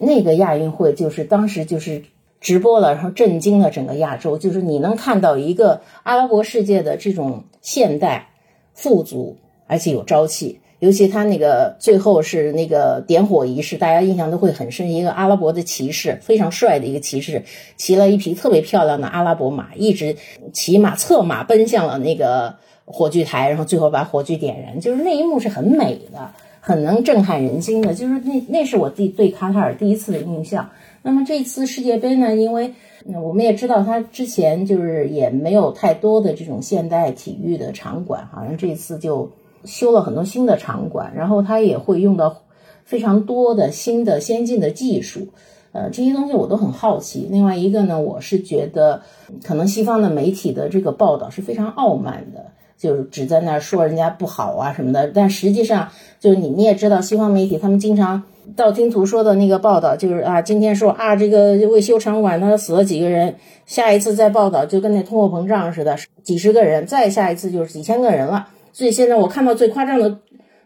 那个亚运会就是当时就是直播了，然后震惊了整个亚洲，就是你能看到一个阿拉伯世界的这种现代。富足而且有朝气，尤其他那个最后是那个点火仪式，大家印象都会很深。一个阿拉伯的骑士，非常帅的一个骑士，骑了一匹特别漂亮的阿拉伯马，一直骑马策马奔向了那个火炬台，然后最后把火炬点燃。就是那一幕是很美的，很能震撼人心的。就是那那是我第对卡塔尔第一次的印象。那么这次世界杯呢，因为。那我们也知道，他之前就是也没有太多的这种现代体育的场馆，好像这次就修了很多新的场馆，然后他也会用到非常多的新的先进的技术，呃，这些东西我都很好奇。另外一个呢，我是觉得可能西方的媒体的这个报道是非常傲慢的，就是只在那儿说人家不好啊什么的，但实际上就是你你也知道，西方媒体他们经常。道听途说的那个报道就是啊，今天说啊，这个维修场馆他死了几个人，下一次再报道就跟那通货膨胀似的，几十个人，再下一次就是几千个人了。所以现在我看到最夸张的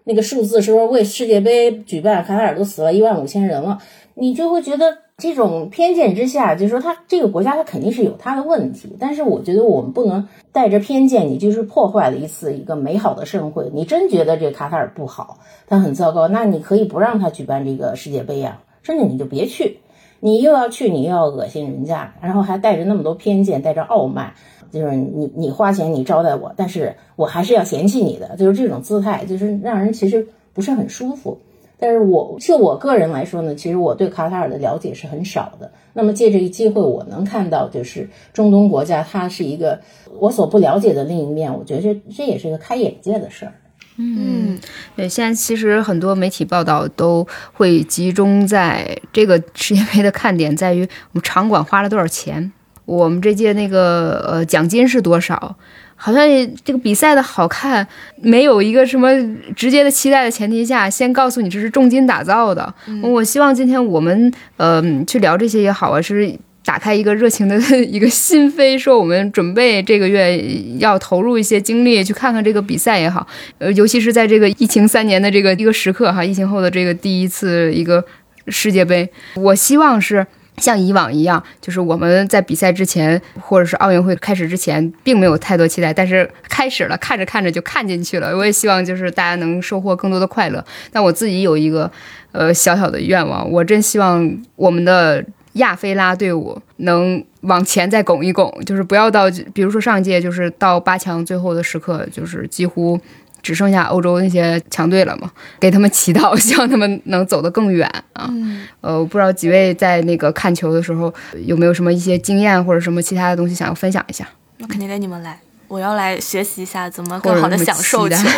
那个数字是说，为世界杯举办，卡塔尔都死了一万五千人了，你就会觉得。这种偏见之下，就是说他这个国家他肯定是有他的问题，但是我觉得我们不能带着偏见，你就是破坏了一次一个美好的盛会。你真觉得这卡塔尔不好，他很糟糕，那你可以不让他举办这个世界杯呀，甚至你就别去，你又要去，你又要恶心人家，然后还带着那么多偏见，带着傲慢，就是你你花钱你招待我，但是我还是要嫌弃你的，就是这种姿态，就是让人其实不是很舒服。但是我就我个人来说呢，其实我对卡塔尔的了解是很少的。那么借这个机会，我能看到就是中东国家，它是一个我所不了解的另一面。我觉得这这也是一个开眼界的事儿。嗯，对，现在其实很多媒体报道都会集中在这个世界杯的看点在于我们场馆花了多少钱，我们这届那个呃奖金是多少。好像这个比赛的好看，没有一个什么直接的期待的前提下，先告诉你这是重金打造的。我希望今天我们呃去聊这些也好啊，是打开一个热情的一个心扉，说我们准备这个月要投入一些精力去看看这个比赛也好。呃，尤其是在这个疫情三年的这个一个时刻哈，疫情后的这个第一次一个世界杯，我希望是。像以往一样，就是我们在比赛之前，或者是奥运会开始之前，并没有太多期待，但是开始了，看着看着就看进去了。我也希望就是大家能收获更多的快乐。但我自己有一个呃小小的愿望，我真希望我们的亚非拉队伍能往前再拱一拱，就是不要到，比如说上一届就是到八强最后的时刻，就是几乎。只剩下欧洲那些强队了嘛，给他们祈祷，希望他们能走得更远啊。嗯，呃，我不知道几位在那个看球的时候有没有什么一些经验或者什么其他的东西想要分享一下，那肯定得你们来，我要来学习一下怎么更好的享受期球。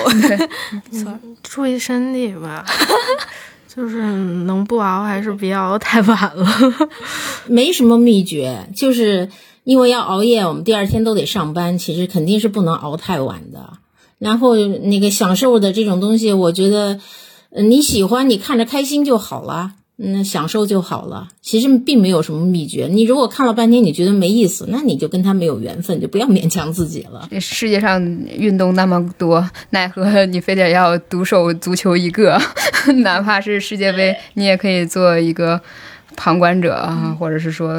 错，注意身体吧，就是能不熬还是别熬太晚了。没什么秘诀，就是因为要熬夜，我们第二天都得上班，其实肯定是不能熬太晚的。然后那个享受的这种东西，我觉得，你喜欢，你看着开心就好了，嗯，享受就好了。其实并没有什么秘诀。你如果看了半天你觉得没意思，那你就跟他没有缘分，就不要勉强自己了。这世界上运动那么多，奈何你非得要独守足球一个？哪怕是世界杯，你也可以做一个旁观者啊，或者是说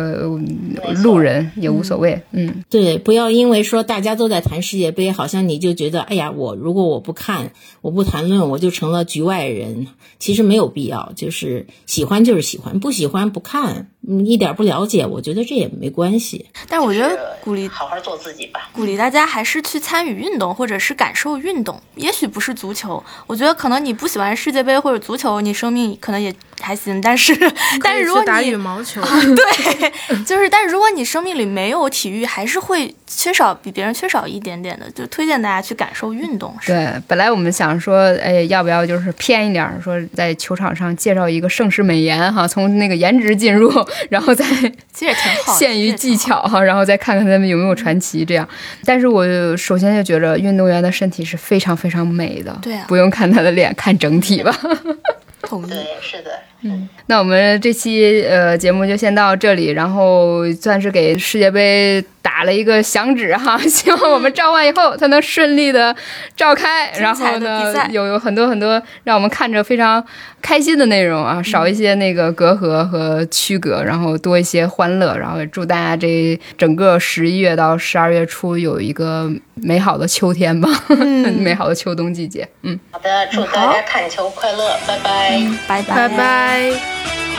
路人也无所谓。嗯，对，不要因为说大家都在谈世界杯，好像你就觉得，哎呀，我如果我不看，我不谈论，我就成了局外人。其实没有必要，就是喜欢就是喜欢，不喜欢不看，嗯，一点不了解，我觉得这也没关系。但是我觉得鼓励好好做自己吧。鼓励大家还是去参与运动，或者是感受运动。也许不是足球，我觉得可能你不喜欢世界杯或者足球，你生命可能也还行。但是，但是如果你打羽你毛球，对，就是，但是如果你生命里没有体育，还是会缺少比别人缺少一点点的。就推荐大家去感受运动。是对，本来我们想说，哎，要不要就是偏一点儿，说在球场上介绍一个盛世美颜哈，从那个颜值进入，然后再其实也挺好的，限于技巧哈，然后再看看他们有没有传奇这样。但是我首先就觉着运动员的身体是非常非常美的，对啊不用看他的脸，看整体吧。同意。对，是的，嗯。那我们这期呃节目就先到这里，然后算是给世界杯打了一个响指哈，希望我们召唤以后它能顺利的召开，然后呢有有很多很多让我们看着非常开心的内容啊，少一些那个隔阂和区隔，然后多一些欢乐，然后也祝大家这整个十一月到十二月初有一个美好的秋天吧，美好的秋冬季节，嗯。好的，祝大家看球快乐，拜拜拜。拜。